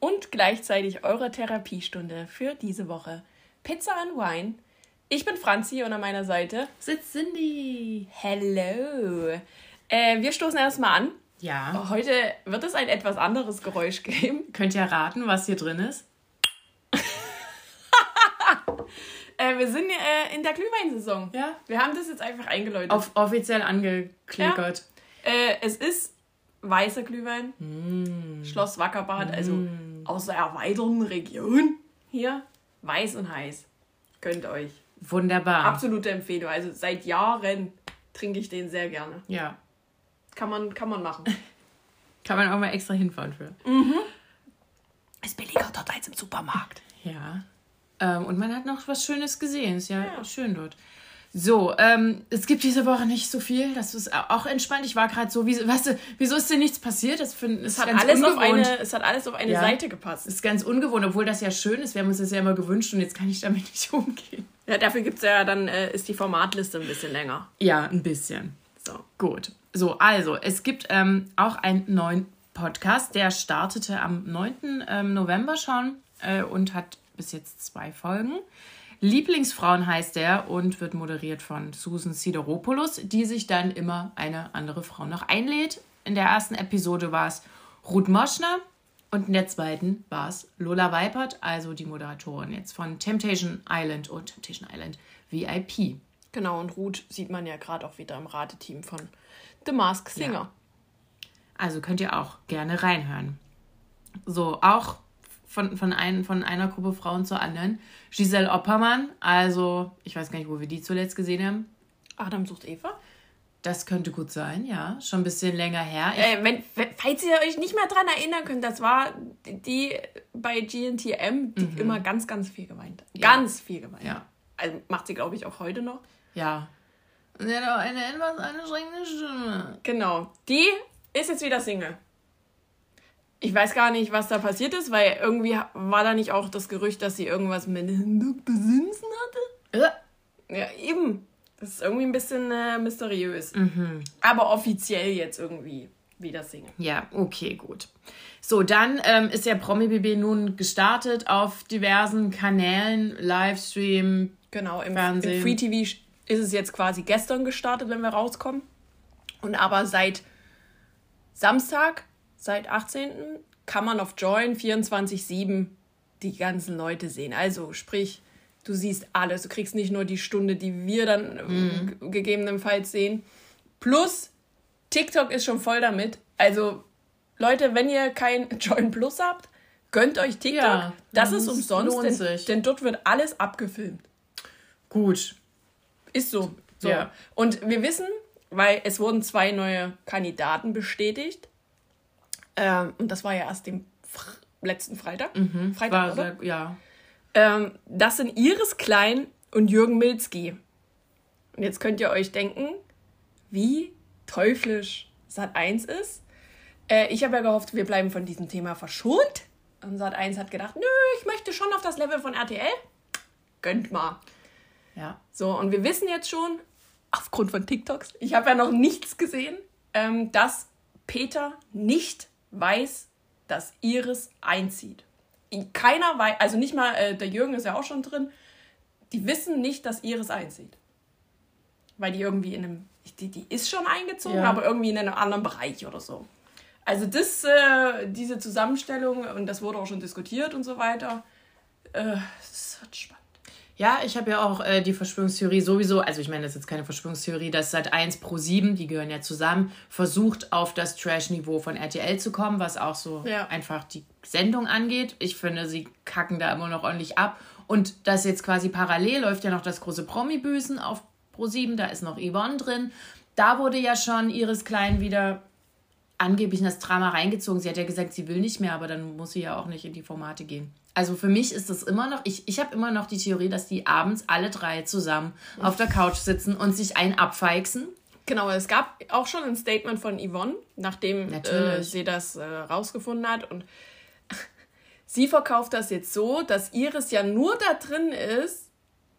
und gleichzeitig eurer Therapiestunde für diese Woche. Pizza and Wine. Ich bin Franzi und an meiner Seite sitzt Cindy. Hello. Äh, wir stoßen erstmal an. Ja. Heute wird es ein etwas anderes Geräusch geben. Könnt ihr raten, was hier drin ist? Äh, wir sind äh, in der Glühweinsaison. Ja. Wir haben das jetzt einfach eingeläutet. Auf offiziell angeklickert. Äh, es ist weißer Glühwein. Mm. Schloss Wackerbad, also aus der erweiterten Region hier. Weiß und heiß. Könnt euch. Wunderbar. Absolute Empfehlung. Also seit Jahren trinke ich den sehr gerne. Ja. Kann man, kann man machen. Kann man auch mal extra hinfahren für. Ist billiger dort als im Supermarkt. Ja. Ähm, und man hat noch was Schönes gesehen. Ist ja, Ja. schön dort. So, ähm, es gibt diese Woche nicht so viel. Das ist auch entspannt. Ich war gerade so, wie, weißt du, wieso ist denn nichts passiert? Das find, Es hat, alles auf eine, es hat alles auf eine Ja. Seite gepasst. ist ganz ungewohnt, obwohl das ja schön ist. Wir haben uns das ja immer gewünscht und jetzt kann ich damit nicht umgehen. Ja, dafür gibt's ja dann, äh, ist die Formatliste ein bisschen länger. Ja, ein bisschen. So. Gut. So, also, es gibt ähm, auch einen neuen Podcast, der startete am 9. Ähm, November schon äh, und hat bis jetzt zwei Folgen. Lieblingsfrauen heißt er und wird moderiert von Susan Sideropoulos, die sich dann immer eine andere Frau noch einlädt. In der ersten Episode war es Ruth Moschner und in der zweiten war es Lola Weipert, also die Moderatorin jetzt von Temptation Island und Temptation Island VIP. Genau, und Ruth sieht man ja gerade auch wieder im Rateteam von The Mask Singer. Ja. Also könnt ihr auch gerne reinhören. So, auch von, von, ein, von einer Gruppe Frauen zur anderen. Giselle Oppermann, also ich weiß gar nicht, wo wir die zuletzt gesehen haben. Adam sucht Eva. Das könnte gut sein, ja. Schon ein bisschen länger her. Äh, wenn, falls ihr euch nicht mehr dran erinnern könnt, das war die, bei GNTM, die immer ganz, ganz viel geweint hat. Ganz viel geweint. Mhm. Ja. Also macht sie, glaube ich, auch heute noch. ja. Sie hat auch eine etwas anstrengende Stimme. Genau. Die ist jetzt wieder Single. Ich weiß gar nicht, was da passiert ist, weil irgendwie war da nicht auch das Gerücht, dass sie irgendwas mit Dr. Simpson hatte? Äh, Ja, eben. Das ist irgendwie ein bisschen äh, mysteriös. Mhm. Aber offiziell jetzt irgendwie wieder Single. Ja, okay, gut. So, dann ähm, ist ja Promi BB nun gestartet auf diversen Kanälen, Livestream. Genau, im, Fernsehen. im Free TV ist es jetzt quasi gestern gestartet, wenn wir rauskommen. Und aber seit Samstag, seit 18. kann man auf Join 24-7 die ganzen Leute sehen. Also sprich, du siehst alles. Du kriegst nicht nur die Stunde, die wir dann ähm, ge- gegebenenfalls sehen. Plus, TikTok ist schon voll damit. Also, Leute, wenn ihr kein Join Plus habt, gönnt euch TikTok. Ja, das ist umsonst, denn, denn dort wird alles abgefilmt. Gut. Ist so. so. Ja. Und wir wissen, weil es wurden zwei neue Kandidaten bestätigt. Ähm, und das war ja erst dem Fr letzten Freitag. Freitag, War oder? ja. Ähm, das sind Iris Klein und Jürgen Milzki. Und jetzt könnt ihr euch denken, wie teuflisch Sat 1 ist. Äh, ich habe ja gehofft, wir bleiben von diesem Thema verschont. Und Sat 1 hat gedacht, nö, ich möchte schon auf das Level von RTL. Gönnt mal. Ja. So, und wir wissen jetzt schon, aufgrund von TikToks, ich habe ja noch nichts gesehen, ähm, dass Peter nicht weiß, dass Iris einzieht. Keiner weiß, also nicht mal, äh, der Jürgen ist ja auch schon drin, die wissen nicht, dass Iris einzieht. Weil die irgendwie in einem, die, die ist schon eingezogen, Ja. aber irgendwie in einem anderen Bereich oder so. Also das, äh, diese Zusammenstellung, und das wurde auch schon diskutiert und so weiter, äh, das wird spannend. Ja, ich habe ja auch äh, die Verschwörungstheorie sowieso, also ich meine, das ist jetzt keine Verschwörungstheorie, dass seit 1 pro 7, die gehören ja zusammen, versucht auf das Trash-Niveau von RTL zu kommen, was auch so Ja. einfach die Sendung angeht. Ich finde, sie kacken da immer noch ordentlich ab. Und das jetzt quasi parallel läuft ja noch das große Promi-Büßen auf Pro 7, da ist noch Yvonne drin. Da wurde ja schon Iris Klein wieder angeblich in das Drama reingezogen. Sie hat ja gesagt, sie will nicht mehr, aber dann muss sie ja auch nicht in die Formate gehen. Also für mich ist das immer noch, ich, ich habe immer noch die Theorie, dass die abends alle drei zusammen auf der Couch sitzen und sich einen abfeixen. Genau, es gab auch schon ein Statement von Yvonne, nachdem äh, sie das äh, rausgefunden hat. Und sie verkauft das jetzt so, dass Iris ja nur da drin ist,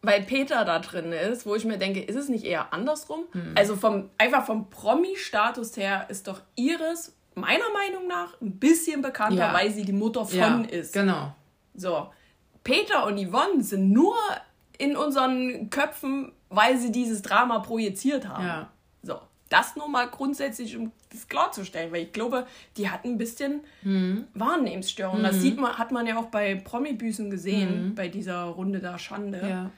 weil Peter da drin ist, wo ich mir denke, ist es nicht eher andersrum? Hm. Also vom, einfach vom Promi-Status her ist doch Iris meiner Meinung nach ein bisschen bekannter, ja. weil sie die Mutter von ja, ist. Genau. So. Peter und Yvonne sind nur in unseren Köpfen, weil sie dieses Drama projiziert haben. Ja. So. Das nur mal grundsätzlich, um das klarzustellen, weil ich glaube, die hatten ein bisschen mhm. Wahrnehmensstörung. Mhm. Das sieht man, hat man ja auch bei Promi-Büßen gesehen, mhm. bei dieser Runde da Schande. Ja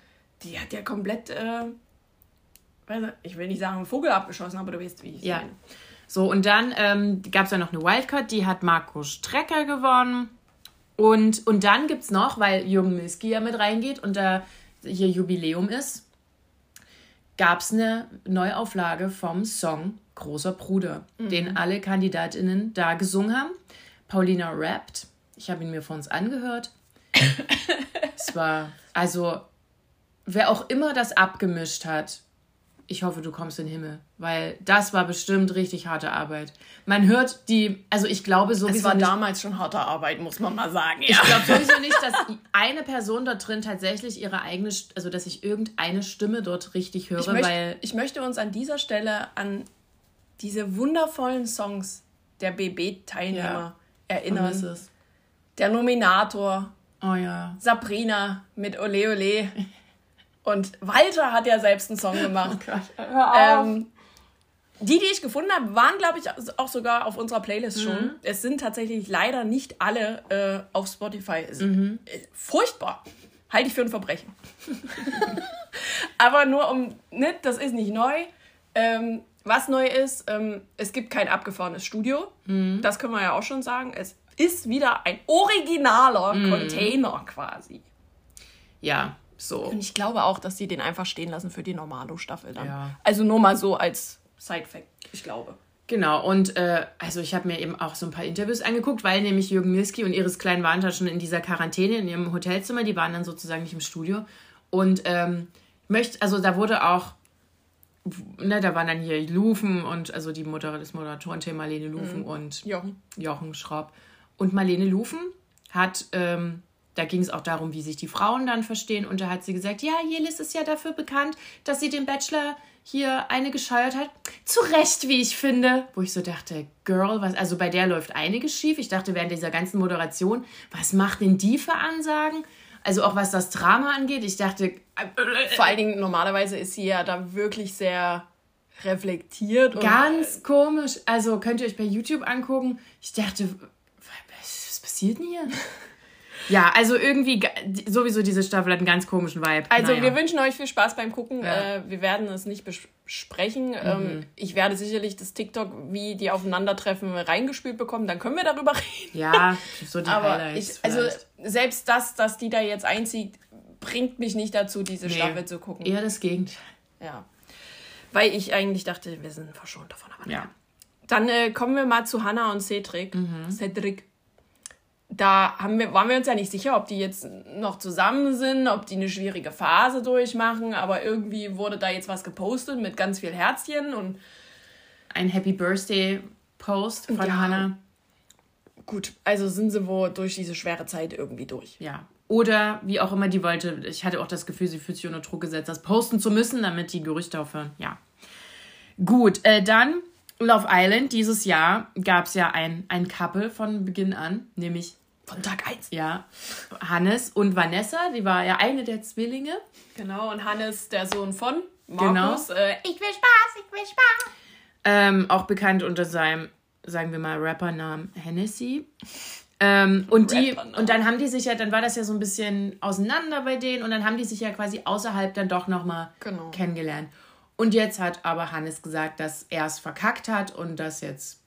die hat ja komplett, äh, ich will nicht sagen, einen Vogel abgeschossen, aber du weißt, wie ich ja. meine. So, und dann ähm, gab es ja noch eine Wildcard, die hat Marco Strecker gewonnen. Und, und dann gibt es noch, weil Jürgen Milski ja mit reingeht und da hier Jubiläum ist, gab es eine Neuauflage vom Song Großer Bruder, mhm. den alle Kandidatinnen da gesungen haben. Paulina rappt. Ich habe ihn mir vor uns angehört. es war, also wer auch immer das abgemischt hat, ich hoffe, du kommst in den Himmel, weil das war bestimmt richtig harte Arbeit. Man hört die, also ich glaube sowieso. Es war nicht, damals schon harte Arbeit, muss man mal sagen. Ja. Ich glaube sowieso nicht, dass eine Person dort drin tatsächlich ihre eigene, also dass ich irgendeine Stimme dort richtig höre, ich möchte, weil. Ich möchte uns an dieser Stelle an diese wundervollen Songs der BB-Teilnehmer ja, erinnern. Der Nominator. Oh ja. Sabrina mit Ole Ole. Und Walter hat ja selbst einen Song gemacht. Oh Gott, ähm, die, die ich gefunden habe, waren, glaube ich, auch sogar auf unserer Playlist mhm. schon. Es sind tatsächlich leider nicht alle äh, auf Spotify. Mhm. Äh, furchtbar. Halte ich für ein Verbrechen. Aber nur um, ne, das ist nicht neu. Ähm, was neu ist, ähm, es gibt kein abgefahrenes Studio. Mhm. Das können wir ja auch schon sagen. Es ist wieder ein originaler mhm. Container quasi. Ja, so. Und ich glaube auch, dass sie den einfach stehen lassen für die Normalo-Staffel dann. Ja. Also nur mal so als Side-Fact, ich glaube. Genau, und äh, also ich habe mir eben auch so ein paar Interviews angeguckt, weil nämlich Jürgen Milski und Iris Klein waren da schon in dieser Quarantäne in ihrem Hotelzimmer, die waren dann sozusagen nicht im Studio. Und ähm, möchte, also da wurde auch, ne, da waren dann hier Lufen und also die Mutter des Moderatoren Marlene Lufen mhm. und Jochen. Jochen Schraub. Und Marlene Lufen hat ähm, da ging es auch darum, wie sich die Frauen dann verstehen. Und da hat sie gesagt, ja, Jelis ist ja dafür bekannt, dass sie den Bachelor hier eine gescheuert hat. Zu Recht, wie ich finde. Wo ich so dachte, Girl, was, also bei der läuft einiges schief. Ich dachte während dieser ganzen Moderation, was macht denn die für Ansagen? Also auch was das Drama angeht. Ich dachte. Äh, Vor allen Dingen, normalerweise ist sie ja da wirklich sehr reflektiert. Ganz komisch. Also könnt ihr euch bei YouTube angucken. Ich dachte, was passiert denn hier? Ja, also irgendwie sowieso diese Staffel hat einen ganz komischen Vibe. Also naja. wir wünschen euch viel Spaß beim Gucken. Ja. Äh, wir werden es nicht besprechen. Mhm. Ähm, ich werde sicherlich das TikTok, wie die aufeinandertreffen, reingespielt bekommen. Dann können wir darüber reden. Ja, so die Aber Highlights. Ich, also selbst das, dass die da jetzt einzieht, bringt mich nicht dazu, diese nee, Staffel zu gucken. Eher das Gegenteil. Ja. Weil ich eigentlich dachte, wir sind verschont davon. Aber ja. Dann äh, kommen wir mal zu Hannah und Cedric. Mhm. Cedric da haben wir, waren wir uns ja nicht sicher, ob die jetzt noch zusammen sind, ob die eine schwierige Phase durchmachen, aber irgendwie wurde da jetzt was gepostet mit ganz viel Herzchen und ein Happy Birthday Post von ja, Hannah. Gut, also sind sie wohl durch diese schwere Zeit irgendwie durch. Ja. Oder wie auch immer die wollte, ich hatte auch das Gefühl, sie fühlt sich unter Druck gesetzt, das posten zu müssen, damit die Gerüchte aufhören. Ja. Gut, äh, dann Love Island. Dieses Jahr gab es ja ein, ein Couple von Beginn an, nämlich von Tag 1. Ja. Hannes und Vanessa, die war ja eine der Zwillinge. Genau, und Hannes, der Sohn von Markus. Genau. Äh, ich will Spaß, ich will Spaß. Ähm, auch bekannt unter seinem, sagen wir mal, Rappernamen Hennessy. Ähm, und, die, und dann haben die sich ja, dann war das ja so ein bisschen auseinander bei denen und dann haben die sich ja quasi außerhalb dann doch nochmal genau. kennengelernt. Und jetzt hat aber Hannes gesagt, dass er es verkackt hat und dass jetzt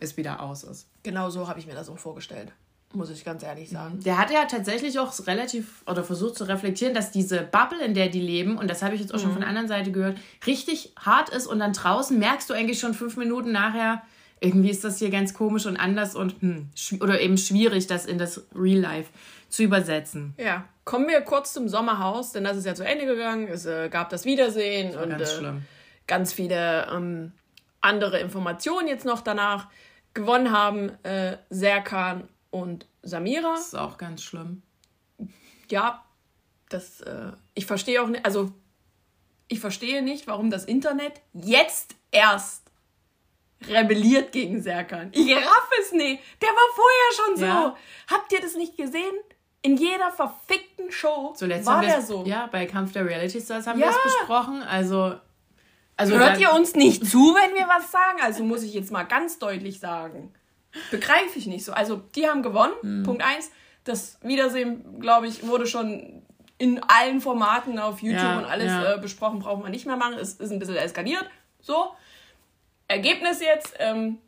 es wieder aus ist. Genau so habe ich mir das auch vorgestellt muss ich ganz ehrlich sagen. Der hat ja tatsächlich auch relativ oder versucht zu reflektieren, dass diese Bubble, in der die leben, und das habe ich jetzt auch mhm. schon von der anderen Seite gehört, richtig hart ist und dann draußen merkst du eigentlich schon fünf Minuten nachher, irgendwie ist das hier ganz komisch und anders und hm, oder eben schwierig, das in das Real Life zu übersetzen. Ja, kommen wir kurz zum Sommerhaus, denn das ist ja zu Ende gegangen. Es äh, gab das Wiedersehen das und ganz, äh, ganz viele ähm, andere Informationen jetzt noch danach. Gewonnen haben äh, Serkan und Samira. Das ist auch ganz schlimm. Ja, das, äh, ich verstehe auch nicht, also ich verstehe nicht, warum das Internet jetzt erst rebelliert gegen Serkan. Ich raff es nicht. Der war vorher schon so. Ja. Habt ihr das nicht gesehen? In jeder verfickten Show Zuletzt war der so. Ja, bei Kampf der Reality Stars haben ja. wir es besprochen. Also, also hört ihr uns nicht zu, wenn wir was sagen? Also muss ich jetzt mal ganz deutlich sagen. Begreife ich nicht so. Also, die haben gewonnen. Hm. Punkt eins. Das Wiedersehen, glaube ich, wurde schon in allen Formaten auf YouTube ja, und alles ja. äh, besprochen, brauchen wir nicht mehr machen. Es ist ein bisschen eskaliert. So. Ergebnis jetzt: ähm,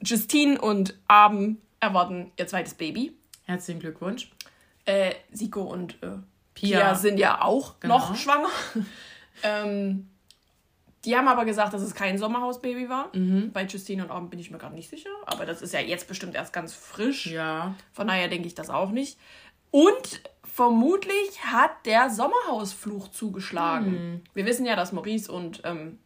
Justine und Abend erwarten ihr zweites Baby. Herzlichen Glückwunsch. Äh, Siko und äh, Pia. Pia. sind ja auch genau. noch schwanger. ähm, die haben aber gesagt, dass es kein Sommerhausbaby war. Mhm. Bei Justine und Abend bin ich mir gerade nicht sicher. Aber das ist ja jetzt bestimmt erst ganz frisch. Ja. Von daher denke ich das auch nicht. Und vermutlich hat der Sommerhausfluch zugeschlagen. Mhm. Wir wissen ja, dass Maurice und ähm,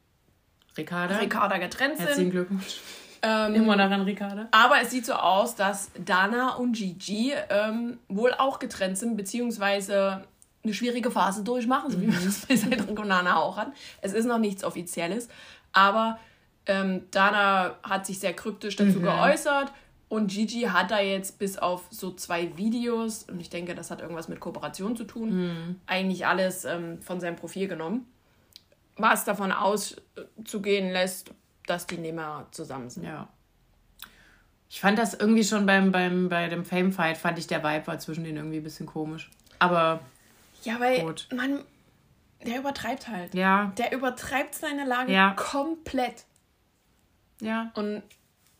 Ricarda. Ricarda getrennt sind. Herzlichen Glückwunsch. Ähm, Immer daran, Ricarda. Aber es sieht so aus, dass Dana und Gigi ähm, wohl auch getrennt sind, beziehungsweise eine schwierige Phase durchmachen, so wie man das bei Cedric und Nana auch hat. Es ist noch nichts Offizielles, aber ähm, Dana hat sich sehr kryptisch dazu mhm. geäußert und Gigi hat da jetzt bis auf so zwei Videos, und ich denke, das hat irgendwas mit Kooperation zu tun, mhm. eigentlich alles ähm, von seinem Profil genommen was davon auszugehen lässt, dass die nicht mehr zusammen sind. Ja. Ich fand das irgendwie schon beim, beim, bei dem Fame-Fight, fand ich der Vibe war zwischen denen irgendwie ein bisschen komisch. Aber. Ja, weil gut. man. Der übertreibt halt. Ja. Der übertreibt seine Lage ja. komplett. Ja. Und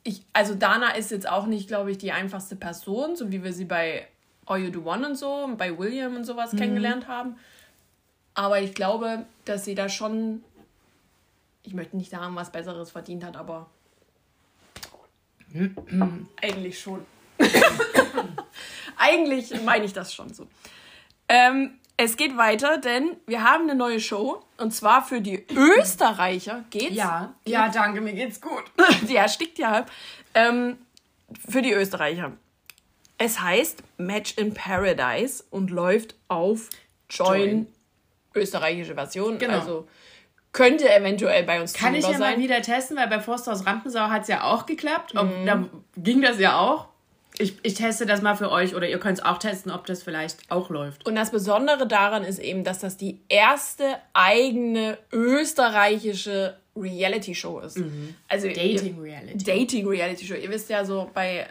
ich, also Dana ist jetzt auch nicht, glaube ich, die einfachste Person, so wie wir sie bei All You Do One und so, und bei William und sowas mhm. kennengelernt haben. Aber ich glaube, dass sie da schon, ich möchte nicht sagen, was Besseres verdient hat, aber eigentlich schon. eigentlich meine ich das schon so. Ähm, es geht weiter, denn wir haben eine neue Show und zwar für die Österreicher geht's. Ja, ja, danke, mir geht's gut. die erstickt ja halb. Ähm, für die Österreicher. Es heißt Match in Paradise und läuft auf Join, Join österreichische Version. Genau. Also könnte eventuell bei uns Kann ich ja sein. mal wieder testen, weil bei Forsthaus Rampensau hat es ja auch geklappt. Mhm. Da ging das ja auch. Ich, ich teste das mal für euch oder ihr könnt es auch testen, ob das vielleicht auch läuft. Und das Besondere daran ist eben, dass das die erste eigene österreichische Reality-Show ist. Mhm. Also Dating-Reality. Dating-Reality-Show. Ihr wisst ja so, bei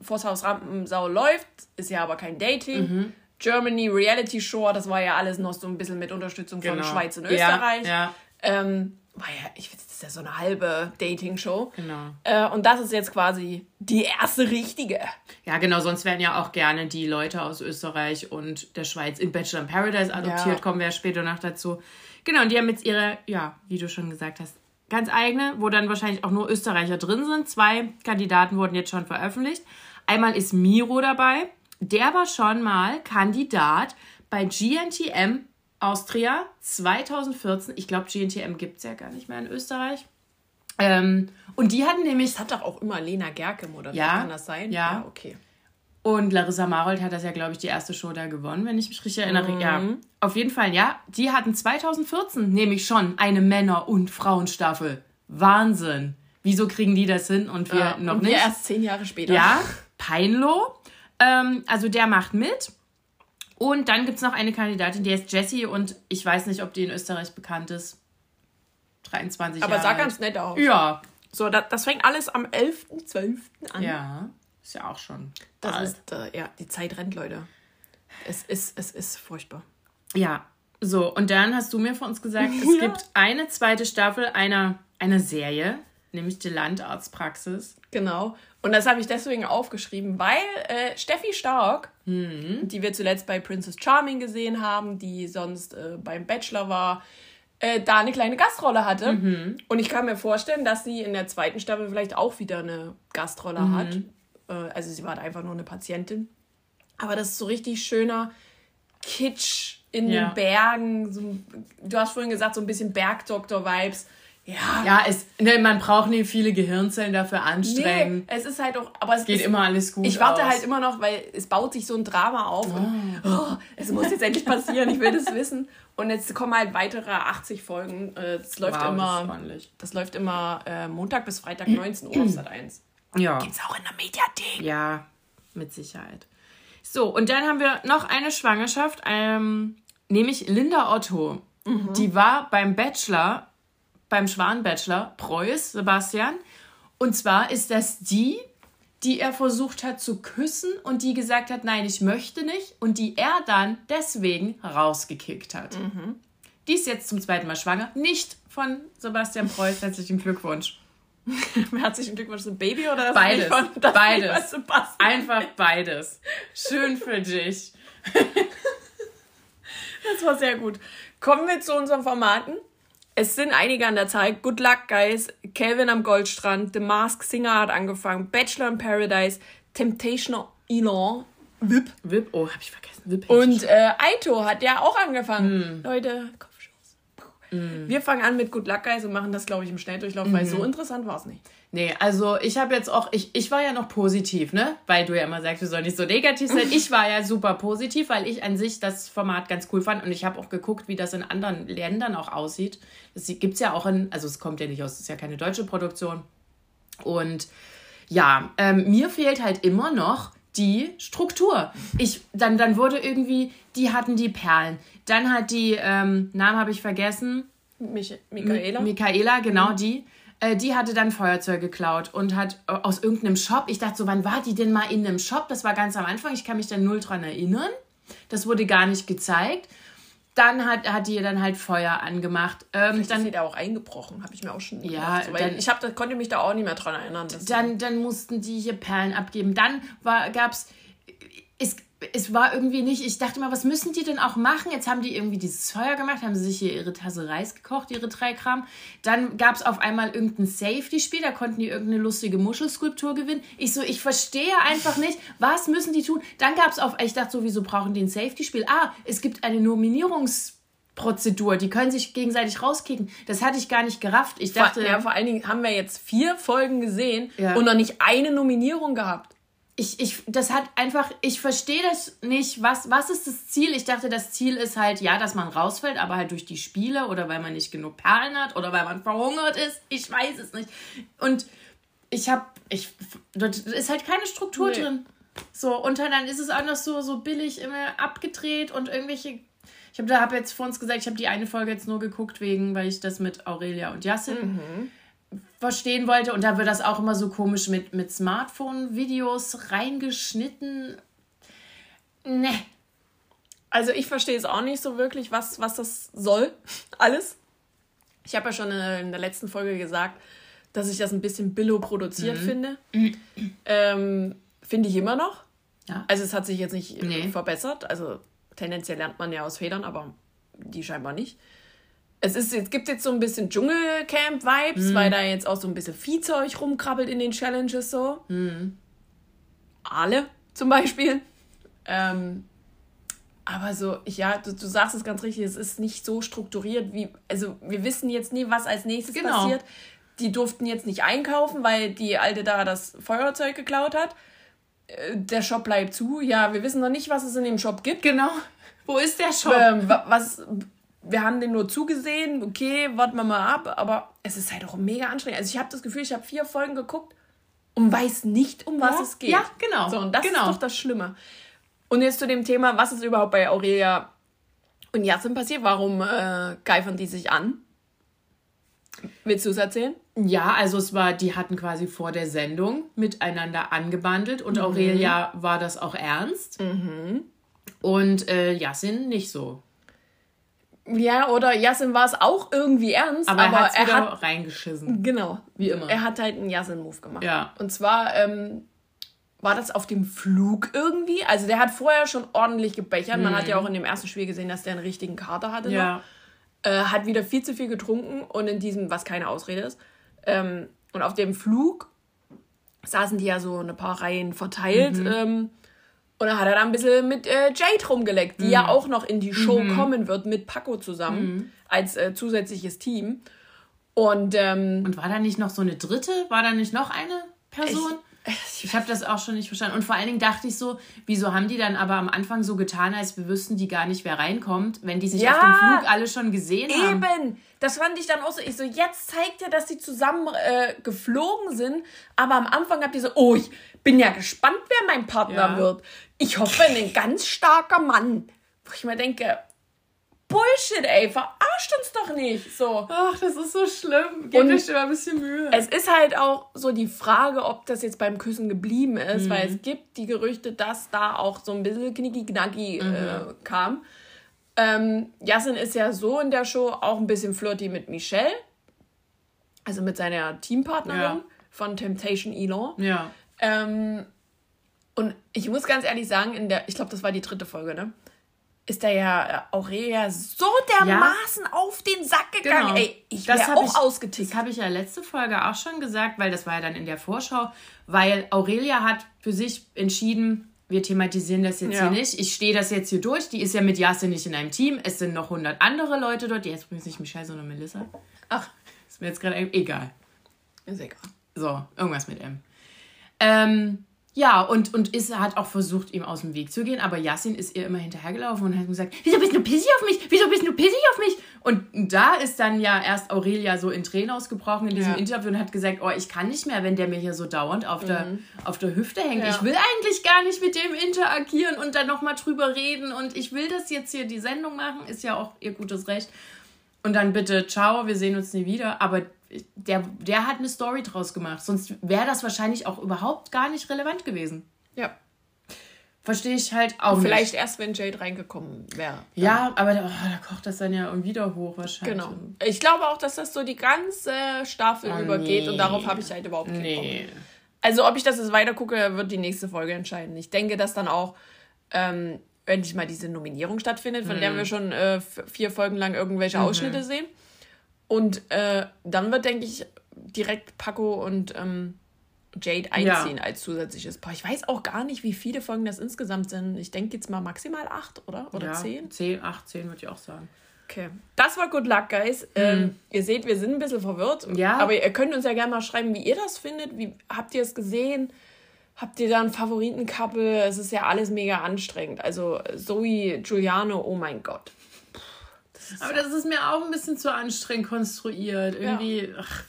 Forsthaus Rampensau läuft, ist ja aber kein Dating. Mhm. Germany Reality Show, das war ja alles noch so ein bisschen mit Unterstützung von genau. Schweiz und Österreich. Ja, ja. Ähm, war ja, ich finde, das ist ja so eine halbe Dating-Show. Genau. Äh, und das ist jetzt quasi die erste richtige. Ja, genau, sonst werden ja auch gerne die Leute aus Österreich und der Schweiz in Bachelor in Paradise adoptiert, ja. kommen wir ja später noch dazu. Genau, und die haben jetzt ihre, ja, wie du schon gesagt hast, ganz eigene, wo dann wahrscheinlich auch nur Österreicher drin sind. Zwei Kandidaten wurden jetzt schon veröffentlicht. Einmal ist Miro dabei der war schon mal Kandidat bei GNTM Austria 2014. Ich glaube, GNTM gibt es ja gar nicht mehr in Österreich. Ähm, und die hatten nämlich. Das hat doch auch immer Lena Gerke moderiert, ja, kann das sein? Ja. ja, okay. Und Larissa Marold hat das ja, glaube ich, die erste Show da gewonnen, wenn ich mich richtig erinnere. Mhm. Ja, auf jeden Fall, ja. Die hatten 2014 nämlich schon eine Männer- und Frauenstaffel. Wahnsinn. Wieso kriegen die das hin und wir ja, noch und nicht? Wir erst zehn Jahre später. Ja, Peinlo. Ähm, also der macht mit. Und dann gibt es noch eine Kandidatin, die heißt Jessie und ich weiß nicht, ob die in Österreich bekannt ist. 23 Aber Jahre. Aber sah ganz nett aus. Ja. So, das, das fängt alles am 11.12. an. Ja, ist ja auch schon. Das alt. ist, äh, ja, die Zeit rennt, Leute. Es ist, es ist furchtbar. Ja, so, und dann hast du mir vor uns gesagt, es ja. gibt eine zweite Staffel einer, einer Serie, nämlich die Landarztpraxis. Genau. Und das habe ich deswegen aufgeschrieben, weil äh, Steffi Stark, mhm. die wir zuletzt bei Princess Charming gesehen haben, die sonst äh, beim Bachelor war, äh, da eine kleine Gastrolle hatte. Mhm. Und ich kann mir vorstellen, dass sie in der zweiten Staffel vielleicht auch wieder eine Gastrolle Mhm. hat. Äh, also sie war da einfach nur eine Patientin. Aber das ist so richtig schöner Kitsch in Ja. den Bergen. So, du hast vorhin gesagt, so ein bisschen Bergdoktor-Vibes. Ja, Ja, es, ne, man braucht nicht viele Gehirnzellen dafür nee, anstrengen. es ist halt auch, aber es Geht ist, immer alles gut. ich warte aus. halt immer noch, weil es baut sich so ein Drama auf. Und, oh, es muss jetzt endlich passieren, ich will das wissen. Und jetzt kommen halt weitere 80 Folgen. Äh, Das läuft Wow, das immer, ordentlich. das läuft immer äh, Montag bis Freitag 19 Uhr auf Sat 1. Ja. Gibt's auch in der Mediathek. Ja, mit Sicherheit. So, und dann haben wir noch eine Schwangerschaft, ähm, nämlich Linda Otto. Die war beim Bachelor, beim Schwan-Bachelor, Preuß, Sebastian. Und zwar ist das die, die er versucht hat zu küssen und die gesagt hat, nein, ich möchte nicht. Und die er dann deswegen rausgekickt hat. Die ist jetzt zum zweiten Mal schwanger. Nicht von Sebastian Preuß. Herzlichen Glückwunsch. Herzlichen Glückwunsch zum Baby oder das Beides. Von- das Beides. Einfach beides. Schön für dich. Das war sehr gut. Kommen wir zu unseren Formaten. Es sind einige an der Zeit. Good luck, guys. Calvin am Goldstrand. The Mask Singer hat angefangen. Bachelor in Paradise. Temptation Island. VIP. Wip, oh, hab ich vergessen. Wip Und äh, Aito hat ja auch angefangen. Hm. Leute, Kopfschuss. Wir fangen an mit Good Luck, guys und machen das, glaube ich, im Schnelldurchlauf, weil Mhm. so interessant war es nicht. Nee, also ich habe jetzt auch, ich, ich war ja noch positiv, ne? Weil du ja immer sagst, wir sollen nicht so negativ sein. Ich war ja super positiv, weil ich an sich das Format ganz cool fand und ich habe auch geguckt, wie das in anderen Ländern auch aussieht. Das gibt's ja auch in, also es kommt ja nicht aus, es ist ja keine deutsche Produktion. Und ja, ähm, mir fehlt halt immer noch die Struktur. Ich, dann, dann wurde irgendwie, die hatten die Perlen. Dann hat die, ähm, Namen habe ich vergessen, Mich Michaela? Michaela, genau die. Äh, die hatte dann Feuerzeug geklaut und hat äh, aus irgendeinem Shop, ich dachte so, wann war die denn mal in einem Shop? Das war ganz am Anfang, ich kann mich da null dran erinnern. Das wurde gar nicht gezeigt. Dann hat, hat die dann halt Feuer angemacht. Ähm, Dann ist dann, sie da auch eingebrochen, habe ich mir auch schon Ja, gedacht. Weil dann- ich hab, konnte mich da auch nicht mehr dran erinnern. dann, dann mussten die hier Perlen abgeben. Dann war, gab's, es, es war irgendwie nicht, ich dachte mal, was müssen die denn auch machen? Jetzt haben die irgendwie dieses Feuer gemacht, haben sie sich hier ihre Tasse Reis gekocht, ihre drei Gramm. Dann gab es auf einmal irgendein Safety-Spiel, da konnten die irgendeine lustige Muschelskulptur gewinnen. Ich so, ich verstehe einfach nicht, was müssen die tun? Dann gab es auf, ich dachte so, wieso brauchen die ein Safety-Spiel? Ah, es gibt eine Nominierungs- Prozedur, die können sich gegenseitig rauskicken. Das hatte ich gar nicht gerafft. Ich dachte, ja, vor allen Dingen haben wir jetzt vier Folgen gesehen Ja. und noch nicht eine Nominierung gehabt. Ich, ich, das hat einfach, ich verstehe das nicht. Was, was ist das Ziel? Ich dachte, das Ziel ist halt, ja, dass man rausfällt, aber halt durch die Spiele oder weil man nicht genug Perlen hat oder weil man verhungert ist. Ich weiß es nicht. Und ich habe, ich, dort ist halt keine Struktur Nee. drin. So, und dann ist es auch noch so, so billig immer abgedreht und irgendwelche. Ich habe da hab jetzt vor uns gesagt, ich habe die eine Folge jetzt nur geguckt, wegen, weil ich das mit Aurelia und Yassin verstehen wollte. Und da wird das auch immer so komisch mit, mit Smartphone-Videos reingeschnitten. Ne. Also ich verstehe es auch nicht so wirklich, was, was das soll. Alles. Ich habe ja schon in der letzten Folge gesagt, dass ich das ein bisschen billo produziert finde. Ähm, finde ich immer noch. Ja. Also es hat sich jetzt nicht äh, Nee. verbessert. Also tendenziell lernt man ja aus Federn, aber die scheinbar nicht. Es ist, es gibt jetzt so ein bisschen Dschungelcamp-Vibes, weil da jetzt auch so ein bisschen Viehzeug rumkrabbelt in den Challenges so. Alle zum Beispiel. Ähm, aber so, ja, du, du sagst es ganz richtig, es ist nicht so strukturiert wie, also wir wissen jetzt nie, was als nächstes Genau. passiert. Die durften jetzt nicht einkaufen, weil die Alte da das Feuerzeug geklaut hat. Äh, Der Shop bleibt zu. Ja, wir wissen noch nicht, was es in dem Shop gibt. Genau. Wo ist der Shop? Ähm, wa- was, wir haben dem nur zugesehen, okay, warten wir mal ab, aber es ist halt auch mega anstrengend. Also ich habe das Gefühl, ich habe vier Folgen geguckt und weiß nicht, um was Ja, es geht. ja, genau, So, und das genau. ist doch das Schlimme. Und jetzt zu dem Thema, was ist überhaupt bei Aurelia und Yassin passiert? Warum äh, geifern die sich an? Willst du es erzählen? Ja, also es war, die hatten quasi vor der Sendung miteinander angebandelt und Aurelia war das auch ernst. Und äh, Yassin nicht so. Ja, oder Yassin war es auch irgendwie ernst, Aber, aber, er, er hat reingeschissen. Genau. Wie immer. Er hat halt einen Yasin-Move gemacht. Ja. Und zwar ähm, war das auf dem Flug irgendwie. Also der hat vorher schon ordentlich gebechert. Man hat ja auch in dem ersten Spiel gesehen, dass der einen richtigen Kater hatte. Mhm. Ja. Äh, hat wieder viel zu viel getrunken und in diesem, was keine Ausrede ist. Ähm, und auf dem Flug saßen die ja so eine paar Reihen verteilt. Mhm. Ähm, und da hat er dann ein bisschen mit äh, Jade rumgeleckt, die Mhm. ja auch noch in die Show kommen wird mit Paco zusammen als äh, zusätzliches Team. Und ähm, Und war da nicht noch so eine dritte? War da nicht noch eine Person? ich, Ich habe das auch schon nicht verstanden. Und vor allen Dingen dachte ich so, wieso haben die dann aber am Anfang so getan, als wir wüssten die gar nicht, wer reinkommt, wenn die sich Ja. auf dem Flug alle schon gesehen haben? Eben, das fand ich dann auch so. Ich so, jetzt zeigt ja, dass die zusammen äh, geflogen sind. Aber am Anfang habt ihr so, oh, ich bin ja gespannt, wer mein Partner Ja. wird. Ich hoffe, ein ganz starker Mann. Wo ich mir denke, Bullshit, ey, verarscht uns doch nicht. So. Ach, das ist so schlimm. Gebt euch mal ein bisschen Mühe. Es ist halt auch so die Frage, ob das jetzt beim Küssen geblieben ist, weil es gibt die Gerüchte, dass da auch so ein bisschen knicki-knacki äh, kam. Ähm, Yassin ist ja so in der Show auch ein bisschen flirty mit Michelle, also mit seiner Teampartnerin Ja. von Temptation Elon. ja. Ähm, und ich muss ganz ehrlich sagen, in der, ich glaube, das war die dritte Folge, ne? Ist da ja äh, Aurelia so dermaßen auf den Sack gegangen. Genau. Ey, ich Das wäre auch ich- ausgetickt. Das habe ich ja letzte Folge auch schon gesagt, weil das war ja dann in der Vorschau, weil Aurelia hat für sich entschieden, wir thematisieren das jetzt Ja. hier nicht. Ich stehe das jetzt hier durch. Die ist ja mit Yasin nicht in einem Team. Es sind noch 100 andere Leute dort. Die heißt übrigens nicht Michelle, sondern Melissa. Ach, Ist mir jetzt gerade egal. ist egal. So, irgendwas mit M. Ähm, ja, und, und ist, hat auch versucht, ihm aus dem Weg zu gehen, aber Yassin ist ihr immer hinterhergelaufen und hat gesagt, wieso bist du pissig auf mich? Wieso bist du pissig auf mich? Und da ist dann ja erst Aurelia so in Tränen ausgebrochen in diesem Ja. Interview und hat gesagt, oh, ich kann nicht mehr, wenn der mir hier so dauernd auf, der, auf der Hüfte hängt. Ja. Ich will eigentlich gar nicht mit dem interagieren und dann nochmal drüber reden und ich will das jetzt hier die Sendung machen, ist ja auch ihr gutes Recht. Und dann bitte, ciao, wir sehen uns nie wieder. Aber der, der hat eine Story draus gemacht. Sonst wäre das wahrscheinlich auch überhaupt gar nicht relevant gewesen. Ja. Verstehe ich halt auch Vielleicht nicht. erst, wenn Jade reingekommen wäre. Ja, aber da, oh, da kocht das dann ja wieder hoch wahrscheinlich. Genau. Ich glaube auch, dass das so die ganze Staffel Oh, übergeht nee. und darauf habe ich halt überhaupt keinen Nee. Bock. Also, ob ich das jetzt weiter gucke, wird die nächste Folge entscheiden. Ich denke, dass dann auch ähm, endlich mal diese Nominierung stattfindet, von Mhm. der wir schon äh, vier Folgen lang irgendwelche Ausschnitte sehen. Und äh, dann wird, denke ich, direkt Paco und ähm, Jade einziehen als zusätzliches Paar. Ich weiß auch gar nicht, wie viele Folgen das insgesamt sind. Ich denke jetzt mal maximal acht, oder? Oder ja, zehn? 10, 8, 10 würde ich auch sagen. Okay. Das war Good Luck, Guys. Ähm, ihr seht, wir sind ein bisschen verwirrt. Mhm. Ja. Aber ihr könnt uns ja gerne mal schreiben, wie ihr das findet. Wie, habt ihr es gesehen? Habt ihr da ein Favoriten-Couple? Es ist ja alles mega anstrengend. Also Zoe, Giuliano, oh mein Gott. Aber das ist mir auch ein bisschen zu anstrengend konstruiert. Irgendwie, ach,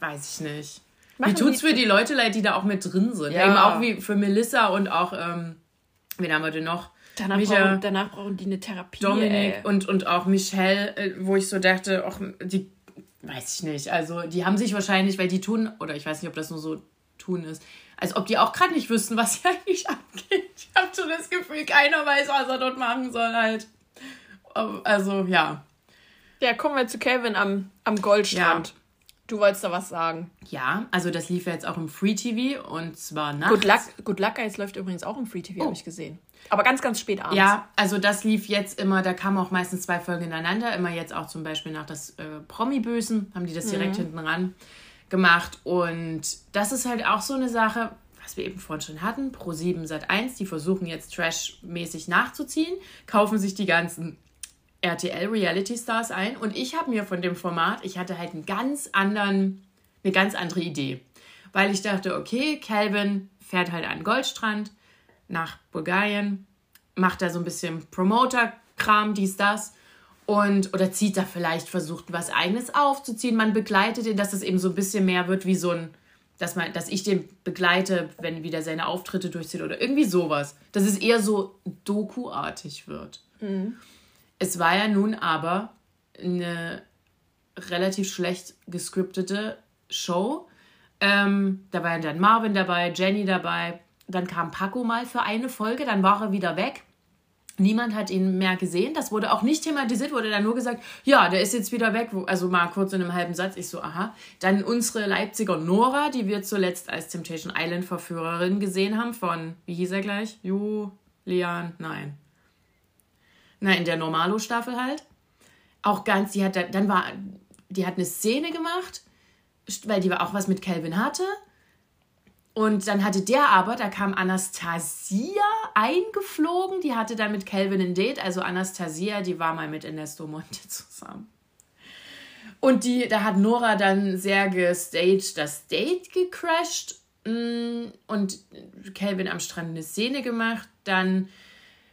weiß ich nicht. Machen Mir tut's die- für die Leute leid, die da auch mit drin sind. Ja. Eben auch wie für Melissa und auch, ähm, wen haben wir denn noch? Danach, Micha, brauchen, danach brauchen die eine Therapie. Dominik ey. und, und auch Michelle, äh, wo ich so dachte, ach, die, weiß ich nicht. Also, die haben sich wahrscheinlich, weil die tun, oder ich weiß nicht, ob das nur so tun ist, als ob die auch gerade nicht wüssten, was hier eigentlich abgeht. Ich habe schon das Gefühl, keiner weiß, was er dort machen soll halt. Also, ja. Ja, kommen wir zu Kevin am, am Goldstrand. Ja. Du wolltest da was sagen. Ja, also das lief ja jetzt auch im Free TV und zwar nachts. Good Luck, Good Luck Guys läuft übrigens auch im Free TV, habe ich gesehen. Aber ganz, ganz spät abends. Ja, also das lief jetzt immer, da kamen auch meistens zwei Folgen ineinander, immer jetzt auch zum Beispiel nach das äh, Promi-Bösen, haben die das direkt hinten ran gemacht. Und das ist halt auch so eine Sache, was wir eben vorhin schon hatten, Pro7 Sat 1, die versuchen jetzt Trash-mäßig nachzuziehen, kaufen sich die ganzen RTL Reality Stars ein und ich habe mir von dem Format, ich hatte halt einen ganz anderen, eine ganz andere Idee. Weil ich dachte, okay, Calvin fährt halt an Goldstrand nach Bulgarien, macht da so ein bisschen Promoter-Kram, dies, das. Und, oder zieht da vielleicht, versucht was eigenes aufzuziehen. Man begleitet ihn, dass es eben so ein bisschen mehr wird wie so ein, dass, man, dass ich den begleite, wenn wieder seine Auftritte durchzieht oder irgendwie sowas. Dass es eher so Doku-artig wird. Es war ja nun aber eine relativ schlecht gescriptete Show. Ähm, da war ja dann Marvin dabei, Jenny dabei. Dann kam Paco mal für eine Folge, dann war er wieder weg. Niemand hat ihn mehr gesehen. Das wurde auch nicht thematisiert, wurde dann nur gesagt, ja, der ist jetzt wieder weg. Also mal kurz in einem halben Satz. Ich so, aha. Dann unsere Leipziger Nora, die wir zuletzt als Temptation Island Verführerin gesehen haben, von, wie hieß er gleich? Julian, nein. Na, in der Normalo-Staffel halt. auch ganz, die hat dann war, die hat eine Szene gemacht, weil die auch was mit Calvin hatte. Und dann hatte der aber, da kam Anastasia eingeflogen, die hatte dann mit Calvin ein Date. Also Anastasia, die war mal mit Ernesto Monte zusammen. Und die, da hat Nora dann sehr gestaged das Date gecrashed mm, und Calvin am Strand eine Szene gemacht. Dann